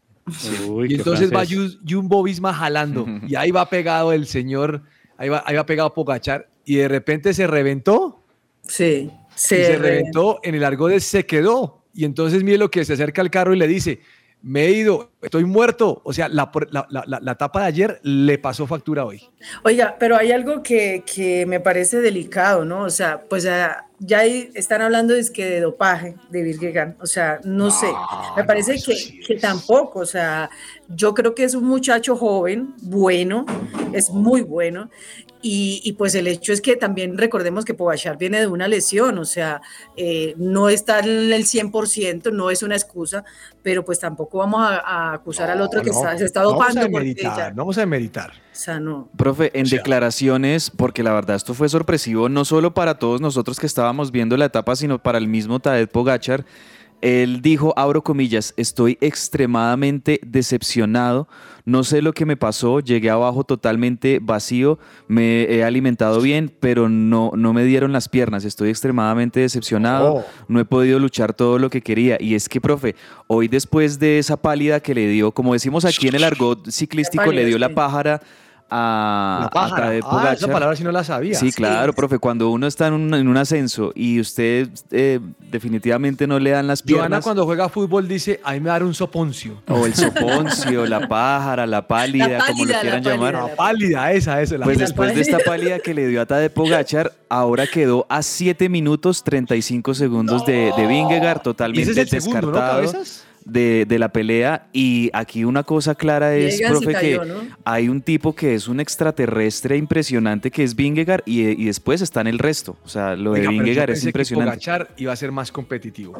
Uy, Y entonces va francés. Jumbo Visma jalando. y ahí va pegado el señor, ahí va, ahí va pegado Pogachar. Y de repente se reventó. Sí, y se reventó en el argot se quedó. Y entonces mire lo que se acerca al carro y le dice, me he ido, estoy muerto. O sea, la, la, la, la- etapa de ayer le pasó factura hoy. Oiga, pero hay algo que, que me parece delicado, ¿no? O sea, pues ah, ya ahí están hablando es que de dopaje de Virgegan. O sea, no, sé. Me parece que, sí que tampoco. O sea, yo creo que es un muchacho joven, bueno, es muy bueno. Y, y, pues el hecho es que también recordemos que Pogachar viene de una lesión, o sea, eh, no está en el 100%, no es una excusa, pero pues tampoco vamos a, a acusar al otro que No, está, se está no dopando. Vamos a meditar, ya- no vamos a meditar. o sea, no. Profe, en O sea- declaraciones, porque la verdad esto fue sorpresivo, no solo para todos nosotros que estábamos viendo la etapa, sino para el mismo Tadej Pogachar. Él dijo, abro comillas, estoy extremadamente decepcionado, no sé lo que me pasó, llegué abajo totalmente vacío, me he alimentado bien, pero no, no me dieron las piernas, estoy extremadamente decepcionado, Oh. no he podido luchar todo lo que quería. Y es que, profe, hoy después de esa pálida que le dio, como decimos aquí en el argot ciclístico, le dio la pájara a, a. Tadej Ah, esa palabra sí no la sabía. Sí, claro, profe, cuando uno está en un, en un ascenso y usted eh, definitivamente no le dan las Joana piernas, cuando juega fútbol dice, ahí me dar un soponcio. o el soponcio, la pájara, la pálida, La como lo quieran la llamar. pálida. La pálida, esa, esa. La Pues pálida. después de esta pálida que le dio a Tadej Pogachar, ahora quedó a 7 minutos 35 segundos de, de Vingegaard, Y totalmente ese es el segundo, ¿no, descartado cabezas? De, de la pelea. Y aquí una cosa clara es, profe, cayó, que ¿no? hay un tipo que es un extraterrestre impresionante que es Vingegaard y, y después están el resto. O sea, lo de Vingegaard es que impresionante. Pogačar iba a ser más competitivo.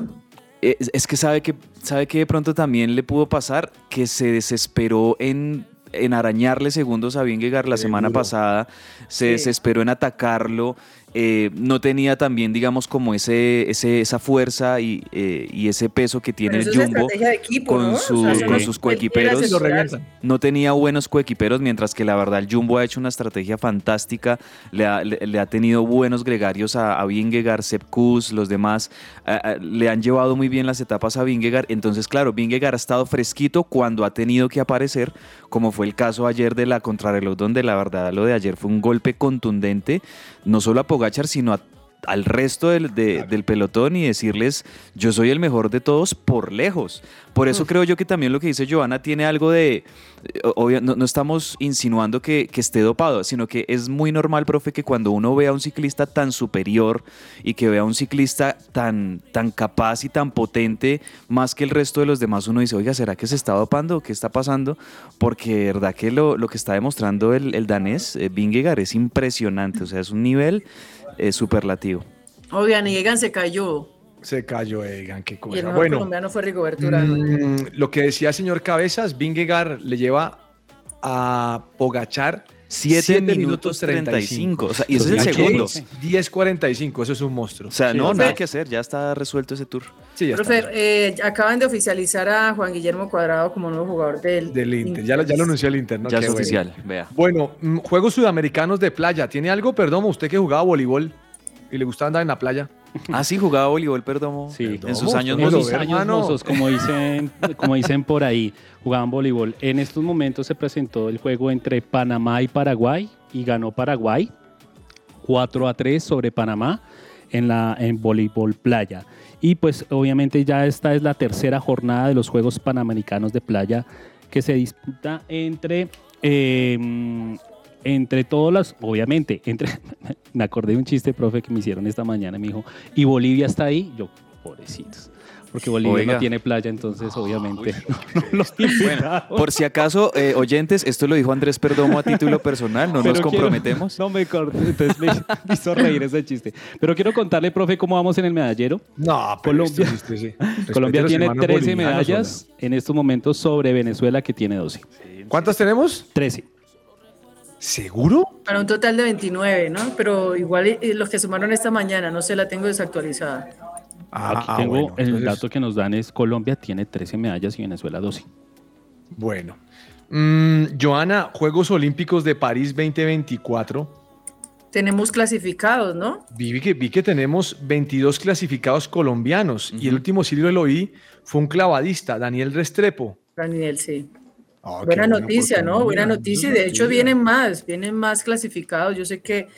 Es, es que sabe que sabe que de pronto también le pudo pasar que se desesperó en, en arañarle segundos a Vingegaard la semana pasada, se Sí. desesperó en atacarlo, eh, no tenía también, digamos, como ese, ese esa fuerza y, eh, y ese peso que tiene el Jumbo equipo, con, ¿no? O sea, con sus coequiperos. No tenía buenos coequiperos, mientras que la verdad el Jumbo ha hecho una estrategia fantástica. Le ha, le, le ha tenido buenos gregarios a, a Vingegaard, Sepp Kuss, los demás. le han llevado muy bien las etapas a Vingegaard. Entonces, claro, Vingegaard ha estado fresquito cuando ha tenido que aparecer, como fue el caso ayer de la contrarreloj, donde la verdad lo de ayer fue un golpe contundente, no solo a Pogachar, sino a al resto del, de- del pelotón y decirles, yo soy el mejor de todos por lejos. Por eso creo yo que también lo que dice Joana tiene algo de, eh, obvia- no, no estamos insinuando que, que esté dopado, sino que es muy normal, profe, que cuando uno ve a un ciclista tan superior y que vea a un ciclista tan, tan capaz y tan potente, más que el resto de los demás, uno dice, oiga, ¿será que se está dopando? ¿Qué está pasando? Porque de verdad que lo, lo que está demostrando el, el danés, eh, Vingegaard, es impresionante, o sea, es un nivel eh, superlativo. Oigan, y Egan se cayó. Se cayó Egan, qué Y el cosa. mejor Bueno, colombiano fue Rigoberto mm, lo que decía el señor Cabezas, Vingegaard le lleva a Pogachar 7 7 minutos 35. O sea, y ese es el segundo. 10.45, eso es un monstruo. O sea, no, Sí. nada Profe. que hacer, ya está resuelto ese tour. Sí, ya Profe, está. eh, acaban de oficializar a Juan Guillermo Cuadrado como nuevo jugador del, Del Inter. Ya, lo- ya lo anunció el Inter, ¿no? ya Qué es bueno. oficial, vea. Bueno, mm, Juegos Sudamericanos de Playa. ¿Tiene algo, perdón, usted que jugaba voleibol y le gustaba andar en la playa? Ah, sí, jugaba voleibol, perdón. Sí. En sus años ¿cómo En lo sus ve, años mozos, como dicen, como dicen por ahí, jugaban voleibol. En estos momentos se presentó el juego entre Panamá y Paraguay y ganó Paraguay 4 a 3 sobre Panamá en la en voleibol playa. Y pues obviamente ya esta es la tercera jornada de los Juegos Panamericanos de Playa que se disputa entre eh, entre todas las, obviamente, entre, me acordé de un chiste, profe, que me hicieron esta mañana, me dijo, ¿y Bolivia está ahí? Yo, pobrecitos. Porque Bolivia Oiga. no tiene playa, entonces obviamente no, no los invitaron. Por si acaso, eh, oyentes, esto lo dijo Andrés Perdomo a título personal, no Pero nos quiero- comprometemos. no me cortes, entonces me, hizo reír ese chiste. Pero quiero contarle, profe, cómo vamos en el medallero. No, pero Colombia, esto sí, sí, sí. Respete Colombia tiene hermanos 13 bolivianos, medallas en estos momentos sobre Venezuela que tiene 12. hola. ¿Cuántas tenemos? 13. ¿Seguro? Para un total de 29, ¿no? Pero igual eh, los que sumaron esta mañana, no sé, la tengo desactualizada. Ah, Aquí tengo bueno, el dato que nos dan es Colombia tiene 13 medallas y Venezuela 12. Bueno. Mm, Joana, Juegos Olímpicos de París 2024. Tenemos clasificados, ¿no? Vi que, vi que tenemos 22 clasificados colombianos y el último Silvio lo oí fue un clavadista, Daniel Restrepo. Daniel, sí. Ah, Buena noticia, ¿no? Colombia, Buena noticia. y De hecho, vienen más, vienen más clasificados. Yo sé que,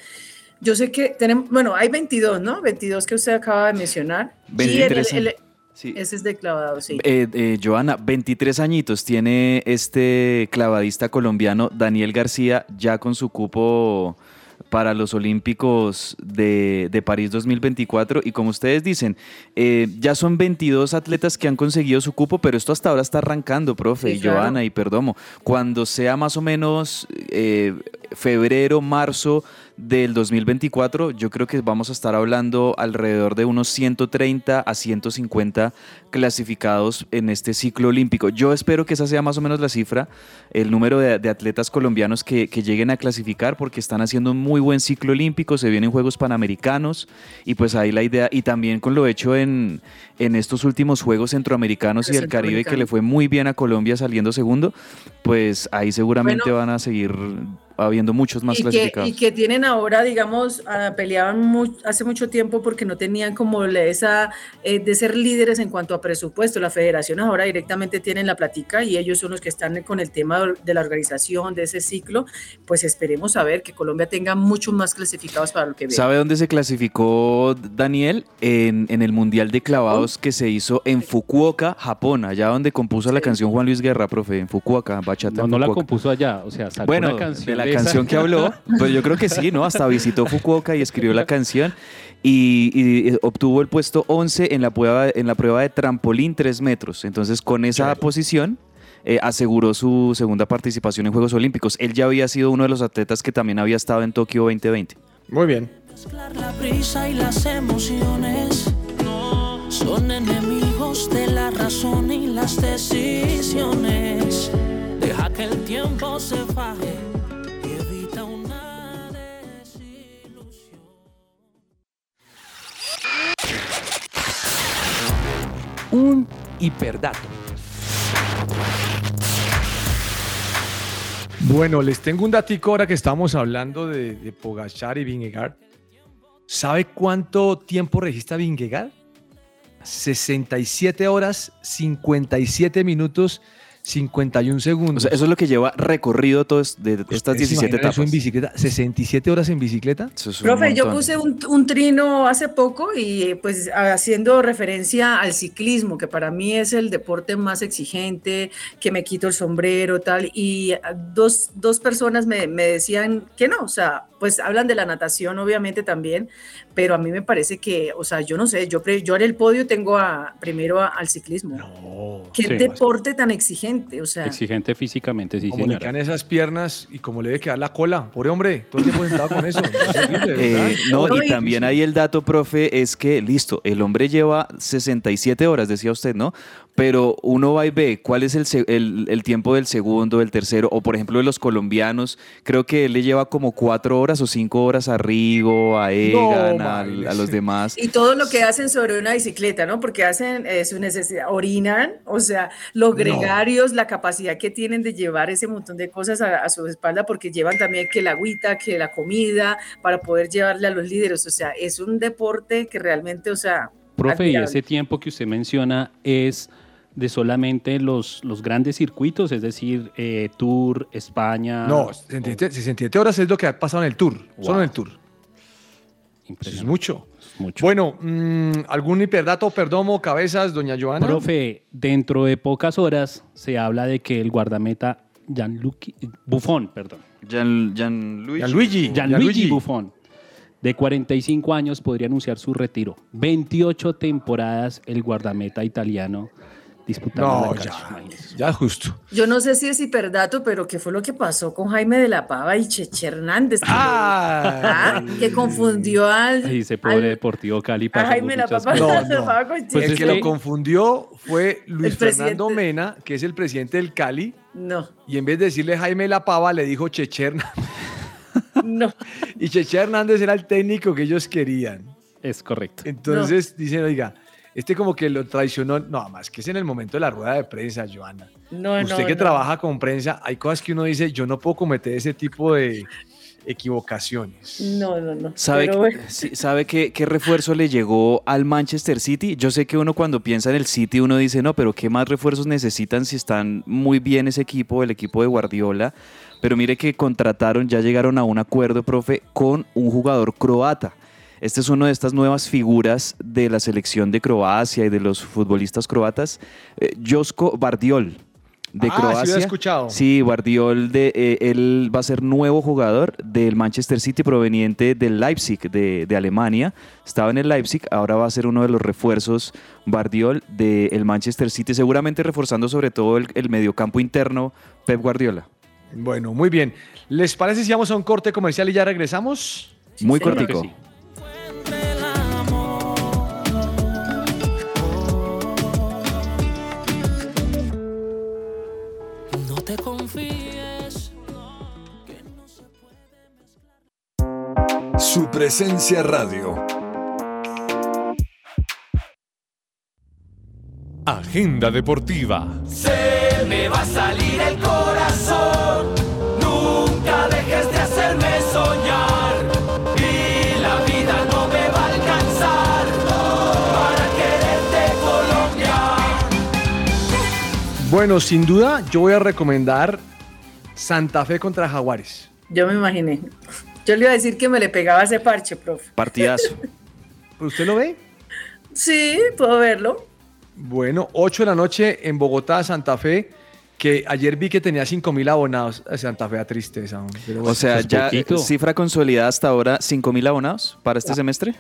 yo sé que tenemos, bueno, hay 22, ¿no? 22 que usted acaba de mencionar. Y el- 23, el- Sí. ese es de clavado, sí. Eh, eh, Joana, 23 añitos tiene este clavadista colombiano Daniel García ya con su cupo para los Olímpicos de, de París 2024 y como ustedes dicen, eh, ya son 22 atletas que han conseguido su cupo, pero esto hasta ahora está arrancando, profe, Sí, y claro. Joana y Perdomo. Cuando sea más o menos eh, febrero, marzo del 2024, yo creo que vamos a estar hablando alrededor de unos 130 a 150 clasificados en este ciclo olímpico. Yo espero que esa sea más o menos la cifra, el número de, atletas colombianos que, que lleguen a clasificar porque están haciendo un muy buen ciclo olímpico, se vienen Juegos Panamericanos y pues ahí la idea, y también con lo hecho en, en estos últimos Juegos Centroamericanos y del Caribe que le fue muy bien a Colombia saliendo segundo, pues ahí seguramente Bueno. van a seguir habiendo muchos más y, que, clasificados. y que tienen ahora, digamos, ah, peleaban mu- hace mucho tiempo porque no tenían como esa eh, de ser líderes en cuanto a presupuesto. La federación ahora directamente tienen la platica y ellos son los que están con el tema de la organización de ese ciclo. Pues esperemos a ver que Colombia tenga muchos más clasificados para lo que viene. ¿Sabe dónde se clasificó Daniel? En, en el Mundial de Clavados que se hizo en Fukuoka, Japón, allá donde compuso la canción Juan Luis Guerra, profe, en Fukuoka, bachata. No, en no la compuso allá, o sea, sacó Bueno, una canción de la esa. canción que habló, pues yo creo que sí, ¿no? Hasta visitó Fukuoka y escribió la canción y, y obtuvo el puesto 11 en la prueba, en la prueba de trampolín 3 metros. Entonces, con esa posición eh, aseguró su segunda participación en Juegos Olímpicos. Él ya había sido uno de los atletas que también había estado en Tokio 2020. Muy bien. Mezclar la prisa y las emociones son enemigos de la razón y las decisiones. Deja que el tiempo se faje y evita una desilusión. Un hiperdato. Bueno, les tengo un datico ahora que estamos hablando de, de Pogachar y Vingegaard. ¿Sabe cuánto tiempo registra Vingegaard? 67 horas, 57 minutos, 51 segundos. O sea, eso es lo que lleva recorrido todas de estas ¿Ustedes se 17 imaginan etapas. eso en bicicleta? ¿67 horas en bicicleta? Eso es un Profe, yo puse un, un trino hace poco y pues haciendo referencia al ciclismo, que para mí es el deporte más exigente, que me quito el sombrero, tal, y dos, dos personas me, me decían que no, o sea, pues hablan de la natación obviamente también, pero a mí me parece que, o sea, yo no sé, yo, pre- yo en el podio tengo a, primero a- al ciclismo. Qué Sí. deporte tan exigente, o sea. Exigente físicamente, sí, Como le señora. quedan esas piernas y como le debe quedar la cola. Pobre hombre, todo el tiempo sentado con eso. Eh, no, y y- también ahí el dato, profe, es que, listo, el hombre lleva 67 horas, decía usted, ¿no? Pero uno va y ve cuál es el, se- el- el tiempo del segundo, del tercero, o por ejemplo de los colombianos, creo que él le lleva como cuatro horas o cinco horas a Rigo, a Egan, a, los demás. Y todo lo que hacen sobre una bicicleta, ¿no? Porque hacen eh, su necesidad, orinan, o sea, los gregarios, la capacidad que tienen de llevar ese montón de cosas a, a su espalda, porque llevan también que la agüita, que la comida, para poder llevarle a los líderes. O sea, es un deporte que realmente, o sea. Profe, y ese tiempo que usted menciona es de solamente los, los grandes circuitos, es decir, eh, Tour, España. No, 67, 67 horas es lo que ha pasado en el Tour. Solo en el Tour. Eso es Impresionante. mucho. Mucho. Bueno, mm, ¿algún hiperdato, perdomo, cabezas, doña Joana? Profe, dentro de pocas horas se habla de que el guardameta Gianluigi Buffon, perdón, Gian, Gianluigi. Gianluigi. Gianluigi Buffon de 45 años, podría anunciar su retiro. 28 temporadas el guardameta italiano disputando No, la cancha, ya, ya justo. Yo no sé si es hiperdato, pero ¿qué fue lo que pasó con Jaime de la Pava y Cheche Hernández? Que, Ah, ah, que confundió al, Ay, ese pobre al- Deportivo Cali a pasó por Jaime de la Pava. No, no. Pava con Pues el es que que- lo confundió fue Luis El. Fernando Mena, que es el presidente del Cali, No, y en vez de decirle Jaime La Pava, le dijo Cheche Hernández. no. Y Cheche Hernández era el técnico que ellos querían. Es correcto. Entonces dicen, oiga, este como que lo traicionó. No, más que es en el momento de la rueda de prensa, Joana. No, Usted no, que no. trabaja con prensa, hay cosas que uno dice, yo no puedo cometer ese tipo de equivocaciones. No, no, no. ¿Sabe, Pero bueno, sí, ¿sabe qué, qué refuerzo le llegó al Manchester City? Yo sé que uno cuando piensa en el City, uno dice, no, pero ¿qué más refuerzos necesitan si están muy bien ese equipo, el equipo de Guardiola? Pero mire que contrataron, ya llegaron a un acuerdo, profe, con un jugador croata. Este es uno de estas nuevas figuras de la selección de Croacia y de los futbolistas croatas, eh, Josko Bardiol, de Ah, sí lo he Croacia. escuchado. Sí, Guardiol, de, eh, él va a ser nuevo jugador del Manchester City proveniente del Leipzig, de, de Alemania. Estaba en el Leipzig, ahora va a ser uno de los refuerzos Guardiol del Manchester City, seguramente reforzando sobre todo el, el mediocampo interno Pep Guardiola. Bueno, muy bien. ¿Les parece si vamos a un corte comercial y ya regresamos? Muy señor. cortico. Sí. Su presencia radio. Agenda deportiva. Se me va a salir el corazón. Nunca dejes de hacerme soñar. Y la vida no me va a alcanzar para quererte Colombia. Bueno, sin duda, yo voy a recomendar Santa Fe contra Jaguares. yo me imaginé. Yo le iba a decir que me le pegaba ese parche, profe. Partidazo. ¿Pero ¿Usted lo ve? Sí, puedo verlo. Bueno, 8 de la noche en Bogotá, Santa Fe, que ayer vi que tenía 5 mil abonados. Eh, Santa Fe da tristeza. pero O sea, es ya poquito. cifra consolidada hasta ahora, 5.000 abonados para este semestre.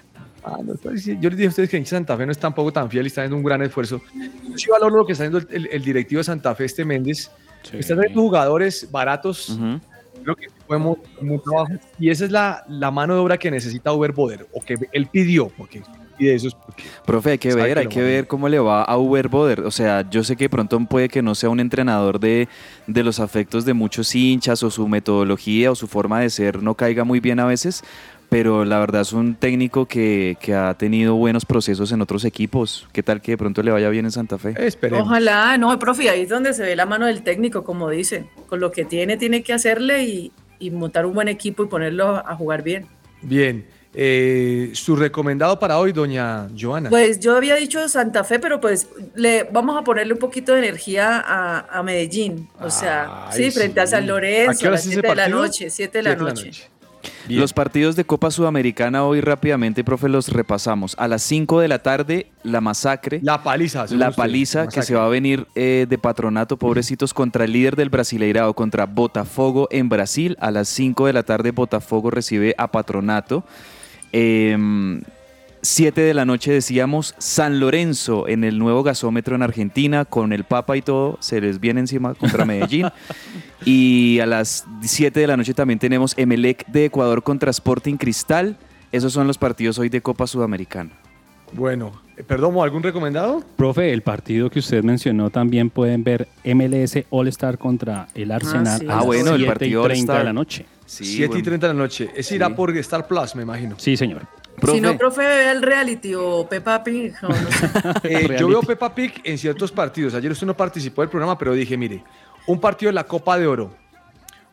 Ah, no, pues yo les dije a ustedes que en Santa Fe no es tampoco tan fiel y está haciendo un gran esfuerzo. Yo sí valoro lo que está haciendo el, el- el directivo de Santa Fe, este Méndez. Sí. Está trayendo jugadores baratos. Ujú. Creo que podemos muy trabajo. Y esa es la, la mano de obra que necesita Uber Boder, o que él pidió, porque pide eso. es porque- Profe, hay que ver, que hay que ver cómo le va a Uber Boder. O sea, yo sé que de pronto puede que no sea un entrenador de, de los afectos de muchos hinchas o su metodología o su forma de ser no caiga muy bien a veces, pero la verdad es un técnico que, que ha tenido buenos procesos en otros equipos. ¿Qué tal que de pronto le vaya bien en Santa Fe? Esperemos. Ojalá, no, profe, ahí es donde se ve la mano del técnico, como dicen. Con lo que tiene, tiene que hacerle y, y montar un buen equipo y ponerlo a jugar bien. Bien. Eh, su recomendado para hoy, doña Joana. Pues yo había dicho Santa Fe, pero pues le vamos a ponerle un poquito de energía a, a Medellín. O sea, Ay, sí, frente a. San ¿A Lorenzo a las es ese 7 de la noche, 7 de la noche. Bien. Los partidos de Copa Sudamericana hoy rápidamente, profe, los repasamos. A las 5 de la tarde, la masacre. La paliza. La usted, paliza que se va a venir eh, de patronato, pobrecitos, contra el líder del Brasileirao, contra Botafogo en Brasil. A las 5 de la tarde, Botafogo recibe a patronato. 7 de la noche decíamos San Lorenzo en el nuevo gasómetro en Argentina, con el Papa y todo, se les viene encima contra Medellín. y a las 7 de la noche también tenemos Emelec de Ecuador contra Sporting Cristal. Esos son los partidos hoy de Copa Sudamericana. Bueno, eh, perdón, ¿algún recomendado? Profe, el partido que usted mencionó también pueden ver MLS All Star contra el Arsenal sí. a Ah, bueno, el 7 y partido 30 de la noche. 7 y 30 de la noche. Ese irá Sí. por Star Plus, me imagino. Sí, señor. Si no, profe, ve el reality o Peppa Pig. o no sé. Eh, yo veo Peppa Pig en ciertos partidos. Ayer usted no participó del programa, pero dije, mire, un partido de la Copa de Oro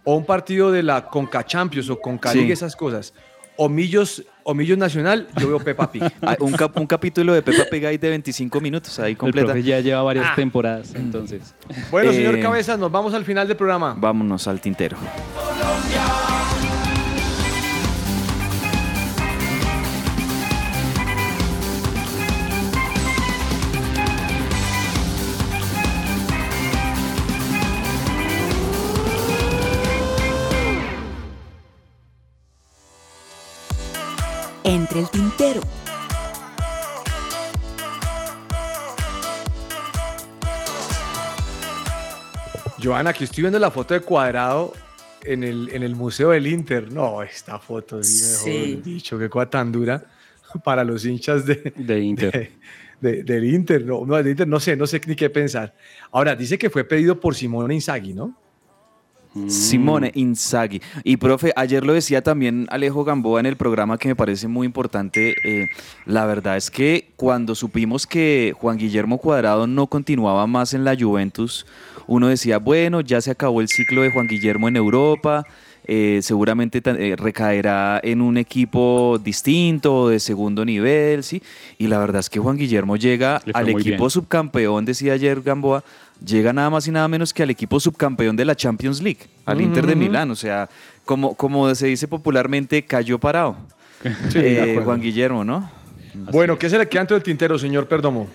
o un partido de la Conca Champions o Conca Sí. League, esas cosas. O Millos, o Millos Nacional, yo veo Peppa Pig. Ah, un, cap- un capítulo de Peppa Pig ahí de 25 minutos, ahí El completa. profe ya lleva varias Ah. temporadas, entonces. Bueno, señor Eh, Cabezas, nos vamos al final del programa. Vámonos al tintero. Entre el Tintero. Joana, aquí estoy viendo la foto de cuadrado en el, en el Museo del Inter. No, esta foto, sí, mejor Sí. dicho, qué cosa tan dura para los hinchas de, De Inter. de- de- del Inter. No, no, del Inter no sé, no sé ni qué pensar. Ahora, dice que fue pedido por Simone Inzaghi, ¿no? Simone Inzaghi. Y profe, ayer lo decía también Alejo Gamboa en el programa que me parece muy importante. eh, la verdad es que cuando supimos que Juan Guillermo Cuadrado no continuaba más en la Juventus, uno decía, bueno, ya se acabó el ciclo de Juan Guillermo en Europa. eh, seguramente eh, recaerá en un equipo distinto, de segundo nivel, ¿sí? Y la verdad es que Juan Guillermo llega al equipo bien. subcampeón, decía ayer Gamboa, llega nada más y nada menos que al equipo subcampeón de la Champions League, al Inter de. Milán. O sea, como, como se dice popularmente, cayó parado. Sí, Eh. Juan Guillermo, ¿no? Bueno, ¿qué se le queda dentro del tintero, señor Perdomo?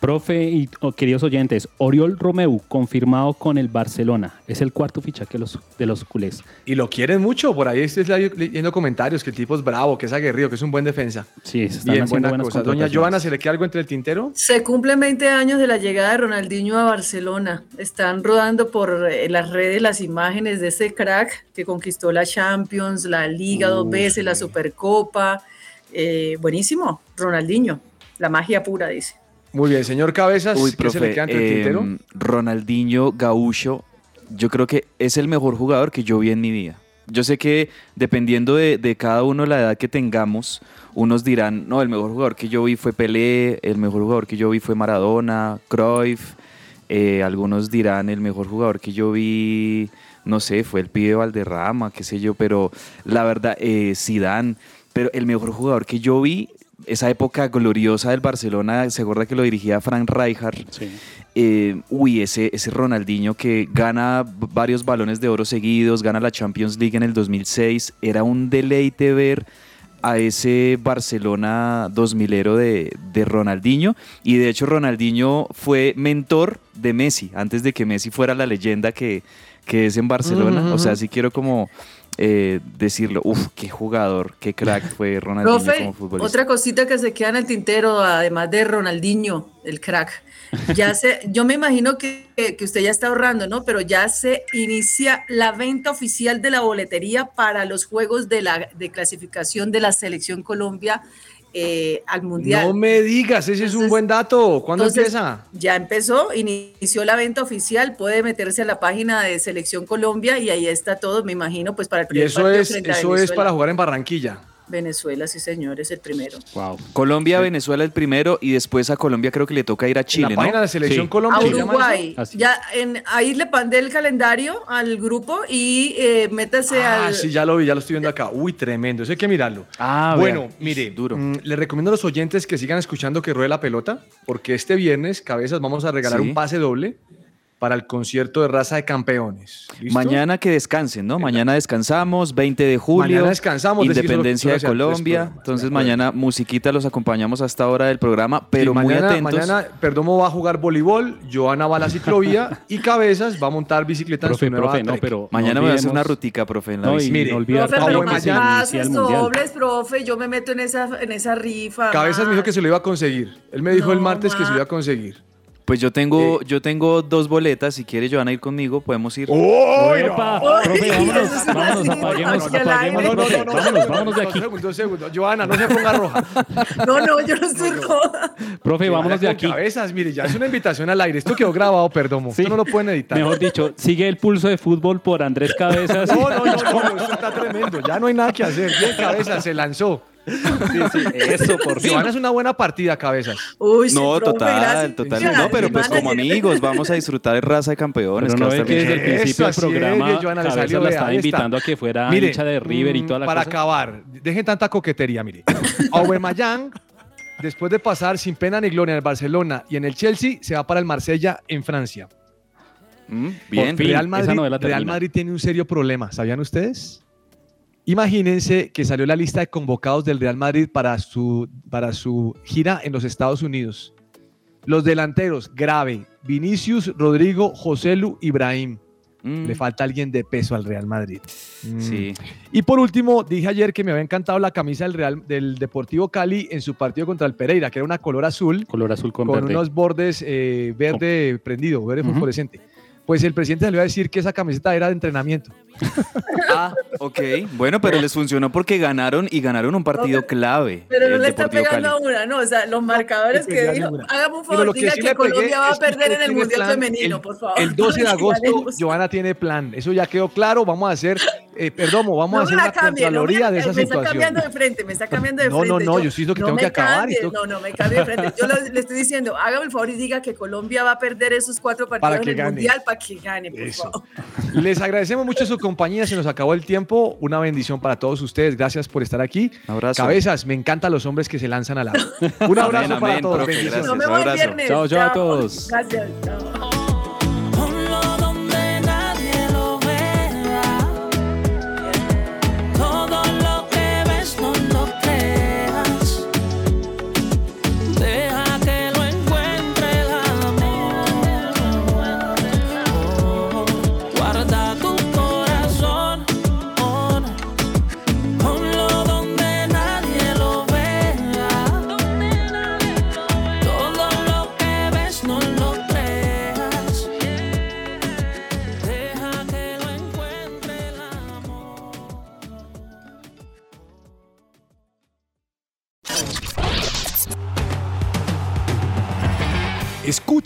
Profe y oh, queridos oyentes, Oriol Romeu confirmado con el Barcelona. Es el cuarto fichaje de los, de los culés. Y lo quieren mucho, por ahí estoy leyendo comentarios que el tipo es bravo, que es aguerrido, que es un buen defensa. Sí, se están Bien, haciendo buena buenas cosa. Doña. Joana, ¿se le queda algo entre el tintero? Se cumplen 20 años de la llegada de Ronaldinho a Barcelona. Están rodando por eh, las redes las imágenes de ese crack que conquistó la Champions, la Liga dos veces, la sí. Supercopa. Eh, buenísimo, Ronaldinho. La magia pura, dice. Muy bien, señor Cabezas, Uy, ¿qué se le queda entre el tintero? em, Ronaldinho Gaúcho, yo creo que es el mejor jugador que yo vi en mi vida. Yo sé que dependiendo de, de cada uno la edad que tengamos, unos dirán, no, el mejor jugador que yo vi fue Pelé, el mejor jugador que yo vi fue Maradona, Cruyff, eh, algunos dirán, el mejor jugador que yo vi, no sé, fue el pibe Valderrama, qué sé yo, pero la verdad, eh, Zidane, pero el mejor jugador que yo vi, esa época gloriosa del Barcelona, se acuerda que lo dirigía Frank Rijkaard, Sí. eh, uy, ese, ese Ronaldinho que gana varios balones de oro seguidos, gana la Champions League en el 2006, era un deleite ver a ese Barcelona 2000ero de, de Ronaldinho. Y de hecho Ronaldinho fue mentor de Messi antes de que Messi fuera la leyenda que, que es en Barcelona, o sea, sí quiero como eh, decirlo, uf, qué jugador, qué crack fue Ronaldinho Profe, como futbolista. otra cosita que se queda en el tintero, además de Ronaldinho, el crack. Ya se, yo me imagino que, que usted ya está ahorrando, ¿no? Pero ya se inicia la venta oficial de la boletería para los juegos de la de clasificación de la selección Colombia eh, al mundial. No me digas, ese es un buen dato. ¿Cuándo Entonces, empieza? Ya empezó, inició la venta oficial, puede meterse a la página de Selección Colombia y ahí está todo, me imagino, pues para el Y primer eso partido es, frente a eso es para jugar en Barranquilla. Venezuela, sí señor, es el primero. Wow. Colombia, Venezuela el primero y después a Colombia creo que le toca ir a En Chile, la ¿no? página de Selección Sí. Colombia. A. Uruguay. Ya en, ahí le mandé el calendario al grupo y eh, métase Ah, al. sí, ya lo vi, ya lo estoy viendo acá. Uy, tremendo, eso hay que mirarlo. Ah, bueno, vea. mire, Duro. mm, le recomiendo a los oyentes que sigan escuchando que ruede la pelota, porque este viernes, cabezas, vamos a regalar Sí. un pase doble para el concierto de raza de campeones. ¿Listo? Mañana que descansen, ¿no? Mañana descansamos, 20 de julio. Mañana descansamos, Independencia de hacia- Colombia. pues, Entonces mañana musiquita los acompañamos hasta ahora del programa, pero Sí, muy mañana, atentos. Mañana Perdomo va a jugar voleibol, Joana va a la ciclovía y Cabezas va a montar bicicleta en Profe, su nueva profe, no, pero. Mañana no me voy a hacer una rutica, profe, en la No, bici. Mire, no olvidar Profe, pero mañana- dobles, profe, yo me meto en esa, en esa rifa. Cabezas me dijo que se lo iba a conseguir. Él me dijo el No, martes que se lo iba a conseguir. Pues yo tengo, yo tengo dos boletas. Si quiere, Joana, ir conmigo, podemos ir. Opa, profe, Uy, vámonos, es una vámonos, cita, apaguemos, apaguemos, profe, vámonos, vámonos de aquí. segundos, dos segundos. Joana, no se ponga roja. No, no, yo no estoy roja. Profe, vámonos de aquí. Cabezas, mire, ya es una invitación al aire. Esto quedó grabado, Perdomo. Sí. Esto no lo pueden editar. Mejor dicho, sigue el pulso de fútbol por Andrés Cabezas. No, no, no, no, esto está tremendo. Ya no hay nada que hacer. Bien, Cabezas, se lanzó. Eso, por fin. Joana es una buena partida, Cabezas. Uy, sí, No, total, gracias. total. Ya, No, pero pues como amigos, vamos a disfrutar de raza de campeones. Pero no que desde el principio del programa es, Joana, salió, la estaba está. invitando a que fuera Mire, hincha de River y mm, toda la Para cosa. acabar, dejen tanta coquetería, mire. Aubameyang, después de pasar sin pena ni gloria en el Barcelona y en el Chelsea, se va para el Marsella en Francia. Mm, Bien. fin. Real Madrid, Real. Madrid tiene un serio problema, ¿sabían ustedes? Imagínense que salió la lista de convocados del Real Madrid para su, para su gira en los Estados Unidos. Los delanteros, grave, Vinicius, Rodrigo, Joselu, Ibrahim. Mm, Le falta alguien de peso al Real Madrid. Mm. Sí. Y por último, dije ayer que me había encantado la camisa del, Real, del Deportivo Cali en su partido contra el Pereira, que era una color azul Color azul con, con verde. unos bordes eh, verde prendido, verde fosforescente. Pues el presidente salió a decir que esa camiseta era de entrenamiento. Ah, ok. Bueno, pero les funcionó porque ganaron y ganaron un partido clave. Pero no le está pegando Cali. a una, ¿no? O sea, los marcadores que a dijo, hágame un favor, que diga sí que Colombia va a que perder en el Mundial plan, Femenino, el- por favor. El 12 de Que agosto, ganemos. Joana tiene plan. Eso ya quedó claro. Vamos a hacer, eh, perdón, vamos No a me hacer la no me contraloría de esa me está situación. cambiando de frente, me está cambiando de No, no, frente. no, yo sí digo que tengo me que acabar y cambie, tengo- No, no, me cambie de frente. Yo lo- le estoy diciendo, hágame el favor y diga que Colombia va a perder esos cuatro partidos que en el. Mundial para que gane, por favor. Les agradecemos mucho su compañía. Se nos acabó el tiempo. Una bendición para todos ustedes. Gracias por estar aquí. Abrazo. Cabezas, me encantan los hombres que se lanzan al agua. Un abrazo Amén, para amén, todos. profe, Bendiciones. gracias. Nos vemos el abrazo. viernes. Chao, chao a todos. Gracias, chao.